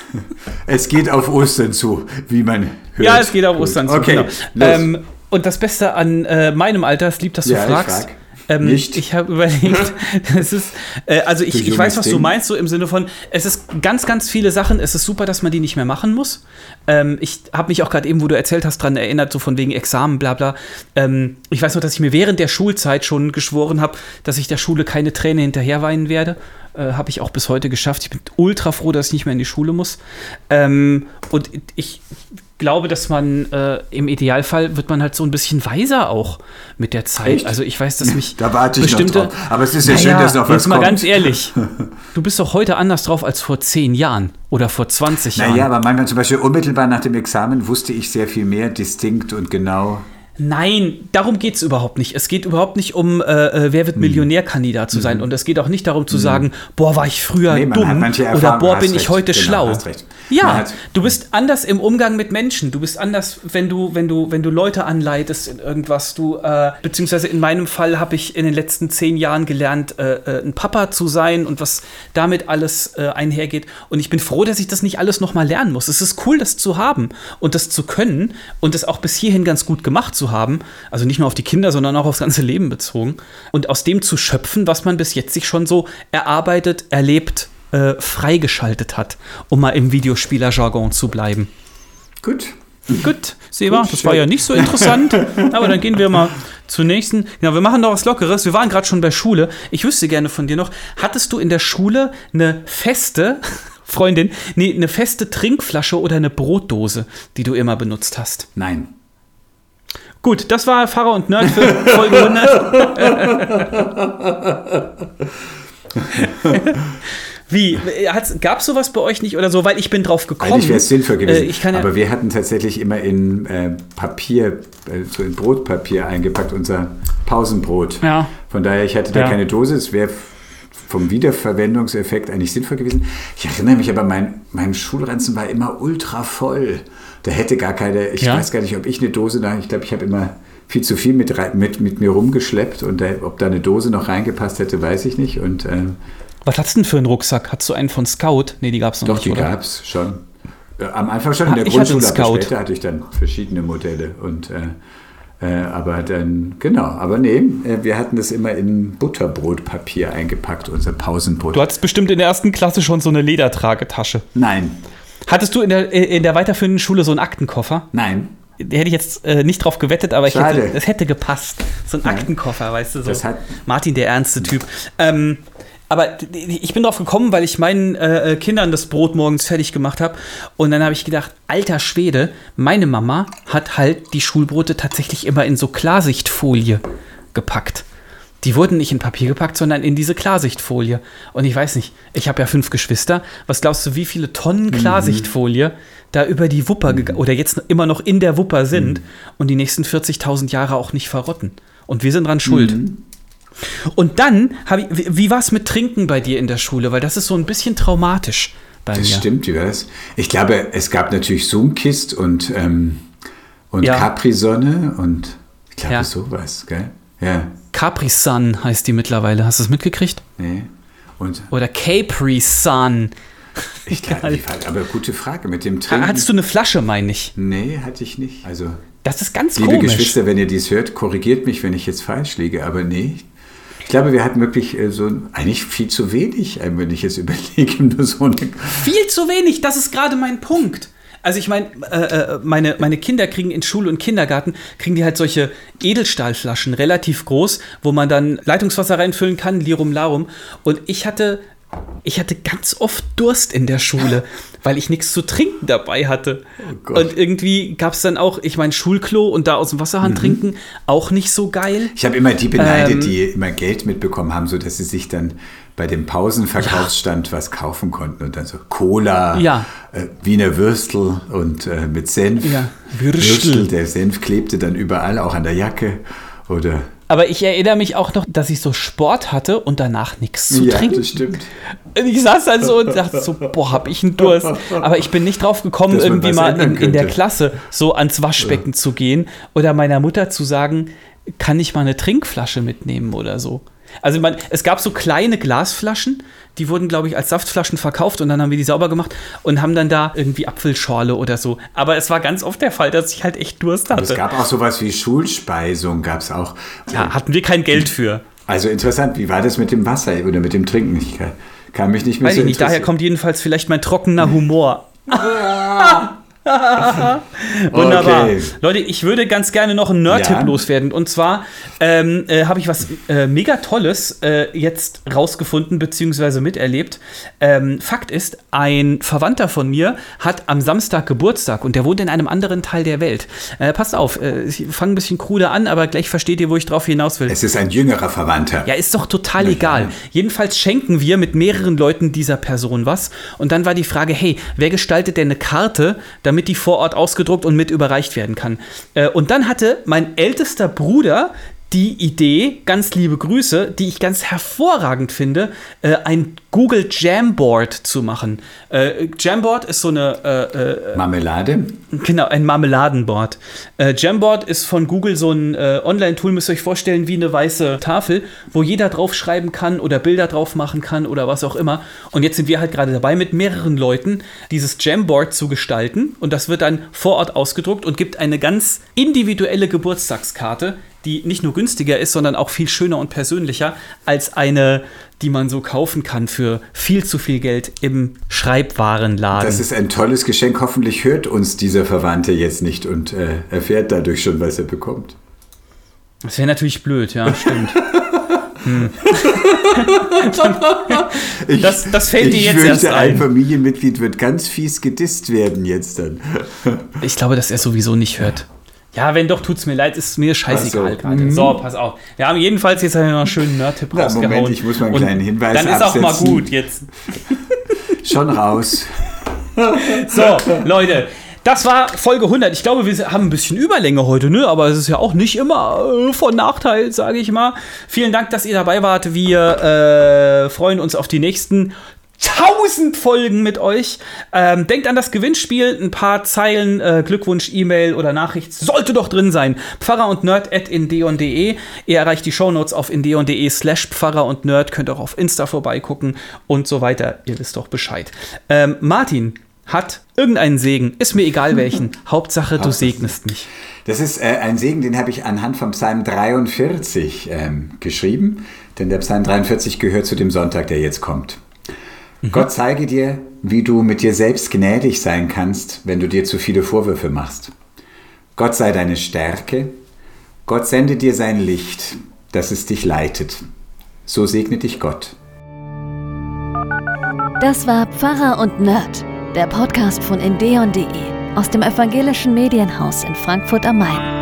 Es geht auf Ostern zu, wie man hört. Ja, es geht auf Gut. Ostern zu. Okay, genau. Ähm, und das Beste an äh, meinem Alter, es liebt, dass du Ja, ich fragst. frag. Ähm, Nicht. Ich habe überlegt, es ist, äh, also ich, Du ich weiß, was du Ding. meinst, so im Sinne von, es ist ganz, ganz viele Sachen, es ist super, dass man die nicht mehr machen muss. Ähm, ich habe mich auch gerade eben, wo du erzählt hast, dran erinnert, so von wegen Examen, bla bla. Ähm, ich weiß noch, dass ich mir während der Schulzeit schon geschworen habe, dass ich der Schule keine Träne hinterher weinen werde. Äh, habe ich auch bis heute geschafft. Ich bin ultra froh, dass ich nicht mehr in die Schule muss. Ähm, und ich glaube, dass man äh, im Idealfall wird man halt so ein bisschen weiser auch mit der Zeit. Echt? Also ich weiß, dass mich Da warte ich noch bestimmte, drauf. Aber es ist ja schön, Naja, dass noch was jetzt mal kommt. ganz ehrlich, du bist doch heute anders drauf als vor zehn Jahren oder vor 20 Jahren. Naja, aber manchmal zum Beispiel unmittelbar nach dem Examen wusste ich sehr viel mehr distinkt und genau. Nein, darum geht es überhaupt nicht. Es geht überhaupt nicht um, äh, äh, wer wird Hm. Millionärkandidat zu sein. Und es geht auch nicht darum zu sagen, boah, war ich früher Nee, dumm oder boah, bin ich heute Genau, schlau. Ja, hat- du bist anders im Umgang mit Menschen. Du bist anders, wenn du, wenn du, wenn du Leute anleitest in irgendwas. Du, äh, beziehungsweise in meinem Fall habe ich in den letzten zehn Jahren gelernt, äh, äh, ein Papa zu sein und was damit alles äh, einhergeht. Und ich bin froh, dass ich das nicht alles nochmal lernen muss. Es ist cool, das zu haben und das zu können und das auch bis hierhin ganz gut gemacht zu haben. Also nicht nur auf die Kinder, sondern auch aufs ganze Leben bezogen. Und aus dem zu schöpfen, was man bis jetzt sich schon so erarbeitet, erlebt, äh, freigeschaltet hat, um mal im Videospieler-Jargon zu bleiben. Gut. Gut, Seba, das war ja nicht so interessant, aber dann gehen wir mal zur nächsten. Genau, wir machen noch was Lockeres. Wir waren gerade schon bei Schule. Ich wüsste gerne von dir noch, hattest du in der Schule eine feste, Freundin, nee, eine feste Trinkflasche oder eine Brotdose, die du immer benutzt hast? Nein. Gut, das war Pfarrer und Nerd für Folge 100. Wie? Gab es sowas bei euch nicht oder so? Weil ich bin drauf gekommen. Eigentlich wäre es sinnvoll gewesen. Äh, ich kann ja, Aber wir hatten tatsächlich immer in äh, Papier, äh, so in Brotpapier eingepackt, unser Pausenbrot. Ja. Von daher, ich hatte da Ja. keine Dose. Es wäre vom Wiederverwendungseffekt eigentlich sinnvoll gewesen. Ich erinnere mich aber, mein, mein Schulranzen war immer ultra voll. Da hätte gar keine, ich Ja. weiß gar nicht, ob ich eine Dose da, ich glaube, ich habe immer viel zu viel mit, mit, mit mir rumgeschleppt und da, ob da eine Dose noch reingepasst hätte, weiß ich nicht. Und äh, was hast du denn für einen Rucksack? Hattest du einen von Scout? Nee, die gab es noch Doch, nicht, die oder? gab es schon. Äh, Am Anfang schon Ah, in der ich hatte Grundschule, aber Scout. später hatte ich dann verschiedene Modelle. Und, äh, äh, aber dann, genau, aber nee, äh, wir hatten das immer in Butterbrotpapier eingepackt, unser Pausenbrot. Du hattest bestimmt in der ersten Klasse schon so eine Ledertragetasche. Nein, Hattest du in der, äh, in der weiterführenden Schule so einen Aktenkoffer? nein, Da hätte ich jetzt äh, nicht drauf gewettet, aber ich hätte, das hätte gepasst. So ein Nein. Aktenkoffer, weißt du, so. Martin, der ernste Typ. Ähm, aber ich bin drauf gekommen, weil ich meinen äh, äh, Kindern das Brot morgens fertig gemacht habe. Und dann habe ich gedacht, alter Schwede, meine Mama hat halt die Schulbrote tatsächlich immer in so Klarsichtfolie gepackt. die wurden nicht in Papier gepackt, sondern in diese Klarsichtfolie. Und ich weiß nicht, ich habe ja fünf Geschwister. Was glaubst du, wie viele Tonnen Mhm. Klarsichtfolie da über die Wupper gegangen oder jetzt immer noch in der Wupper sind Mhm. und die nächsten 40.000 Jahre auch nicht verrotten? Und wir sind dran schuld. Mhm. Und dann habe ich, wie, wie war es mit Trinken bei dir in der Schule? Weil das ist so ein bisschen traumatisch bei Das mir. stimmt, wie war das? Ich glaube, es gab natürlich Zoomkist und, ähm, und Ja. Capri-Sonne und ich glaube Ja. sowas, gell? Ja, Capri Sun heißt die mittlerweile. Hast du es mitgekriegt? nee. Und Oder Capri Sun. ich glaube, aber gute Frage mit dem Trinken. Hattest du eine Flasche, meine ich? Nee, hatte ich nicht. Also, Das ist ganz liebe komisch. Geschwister, wenn ihr dies hört, korrigiert mich, wenn ich jetzt falsch liege, aber nee. Ich glaube, wir hatten wirklich äh, so eigentlich viel zu wenig, äh, wenn ich jetzt überlege, nur so eine Viel zu wenig, das ist gerade mein Punkt. Also ich meine, äh, äh, meine, meine Kinder kriegen in Schule und Kindergarten, kriegen die halt solche Edelstahlflaschen, relativ groß, wo man dann Leitungswasser reinfüllen kann, Lirum Larum. Und ich hatte, ich hatte ganz oft Durst in der Schule, weil ich nichts zu trinken dabei hatte. Gott. und irgendwie gab es dann auch, ich meine, Schulklo und da aus dem Wasserhahn trinken, auch nicht so geil. Ich habe immer die beneidet, Ähm, die immer Geld mitbekommen haben, sodass sie sich dann bei dem Pausenverkaufsstand was kaufen konnten und dann so Cola, Ja. äh, Wiener Würstel und äh, mit Senf. Ja, Würstel. Der Senf klebte dann überall, auch an der Jacke oder Aber ich erinnere mich auch noch, dass ich so Sport hatte und danach nichts zu ja, trinken. das stimmt. Und Ich saß dann so und dachte so, boah, hab ich einen Durst. Aber ich bin nicht drauf gekommen, Dass irgendwie mal in, in der. Klasse so ans Waschbecken zu gehen oder meiner Mutter zu sagen, kann ich mal eine Trinkflasche mitnehmen oder so. Also man, es gab so kleine Glasflaschen, die wurden, glaube ich, als Saftflaschen verkauft und dann haben wir die sauber gemacht und haben dann da irgendwie Apfelschorle oder so. Aber es war ganz oft der Fall, dass ich halt echt Durst Aber es hatte. gab auch sowas wie Schulspeisung, gab es auch. Ja, hatten wir kein Geld für. Also interessant, wie war das mit dem Wasser oder mit dem Trinken? Ich kann, kann mich nicht mehr Weiß so ich nicht, daher kommt jedenfalls vielleicht mein trockener Humor. Wunderbar. Okay. Leute, ich würde ganz gerne noch einen Nerd-Tipp Ja. loswerden. Und zwar ähm, äh, habe ich was äh, mega Tolles äh, jetzt rausgefunden bzw. miterlebt. Ähm, Fakt ist, ein Verwandter von mir hat am Samstag Geburtstag und der wohnt in einem anderen Teil der Welt. Äh, passt auf, äh, ich fange ein bisschen krude an, aber gleich versteht ihr, wo ich drauf hinaus will. Es ist ein jüngerer Verwandter. Ja, ist doch total ja. egal. Jedenfalls schenken wir mit mehreren Leuten dieser Person was. Und dann war die Frage, hey, wer gestaltet denn eine Karte, damit die vor Ort ausgedruckt und mit überreicht werden kann? Äh, und dann hatte mein ältester Bruder die Idee, ganz liebe Grüße, die ich ganz hervorragend finde, äh, ein Google Jamboard zu machen. Äh, Jamboard ist so eine äh, äh, Marmelade. Genau, ein Marmeladenboard. Äh, Jamboard ist von Google so ein äh, Online-Tool, müsst ihr euch vorstellen, wie eine weiße Tafel, wo jeder draufschreiben kann oder Bilder drauf machen kann oder was auch immer. Und jetzt sind wir halt gerade dabei, mit mehreren Leuten dieses Jamboard zu gestalten. Und das wird dann vor Ort ausgedruckt und gibt eine ganz individuelle Geburtstagskarte, die nicht nur günstiger ist, sondern auch viel schöner und persönlicher als eine, die man so kaufen kann für viel zu viel Geld im Schreibwarenladen. Das ist ein tolles Geschenk. Hoffentlich hört uns dieser Verwandte jetzt nicht und äh, erfährt dadurch schon, was er bekommt. Das wäre natürlich blöd, ja, stimmt. Ich, Das- das fällt dir jetzt fürchte, erst ein. ein Familienmitglied wird ganz fies gedisst werden jetzt dann. Ich glaube, dass er sowieso nicht hört. Ja, wenn doch, tut's mir leid, ist mir scheißegal so. Mhm. gerade. So, pass auf. Wir haben jedenfalls jetzt noch einen schönen Nerd-Tipp rausgehauen. Moment, ich muss mal einen kleinen Hinweis Dann ist auch mal absetzen. gut jetzt. Schon raus. So, Leute, das war Folge 100. Ich glaube, wir haben ein bisschen Überlänge heute, ne? Aber es ist ja auch nicht immer äh, von Nachteil, sage ich mal. Vielen Dank, dass ihr dabei wart. Wir äh, freuen uns auf die nächsten 1000 Folgen mit euch. Ähm, denkt an das Gewinnspiel. Ein paar Zeilen äh, Glückwunsch, E-Mail oder Nachricht sollte doch drin sein. Pfarrer und Nerd at indeon.de. Ihr erreicht die Shownotes auf indeon.de slash Pfarrer und Nerd. Könnt auch auf Insta vorbeigucken und so weiter. Ihr wisst doch Bescheid. Ähm, Martin hat irgendeinen Segen. Ist mir egal welchen. Hauptsache, du segnest mich. Das ist äh, ein Segen, den habe ich anhand vom Psalm 43 ähm, geschrieben, denn der Psalm 43 gehört zu dem Sonntag, der jetzt kommt. Gott zeige dir, wie du mit dir selbst gnädig sein kannst, wenn du dir zu viele Vorwürfe machst. Gott sei deine Stärke. Gott sende dir sein Licht, dass es dich leitet. So segne dich Gott. Das war Pfarrer und Nerd, der Podcast von endeon.de aus dem evangelischen Medienhaus in Frankfurt am Main.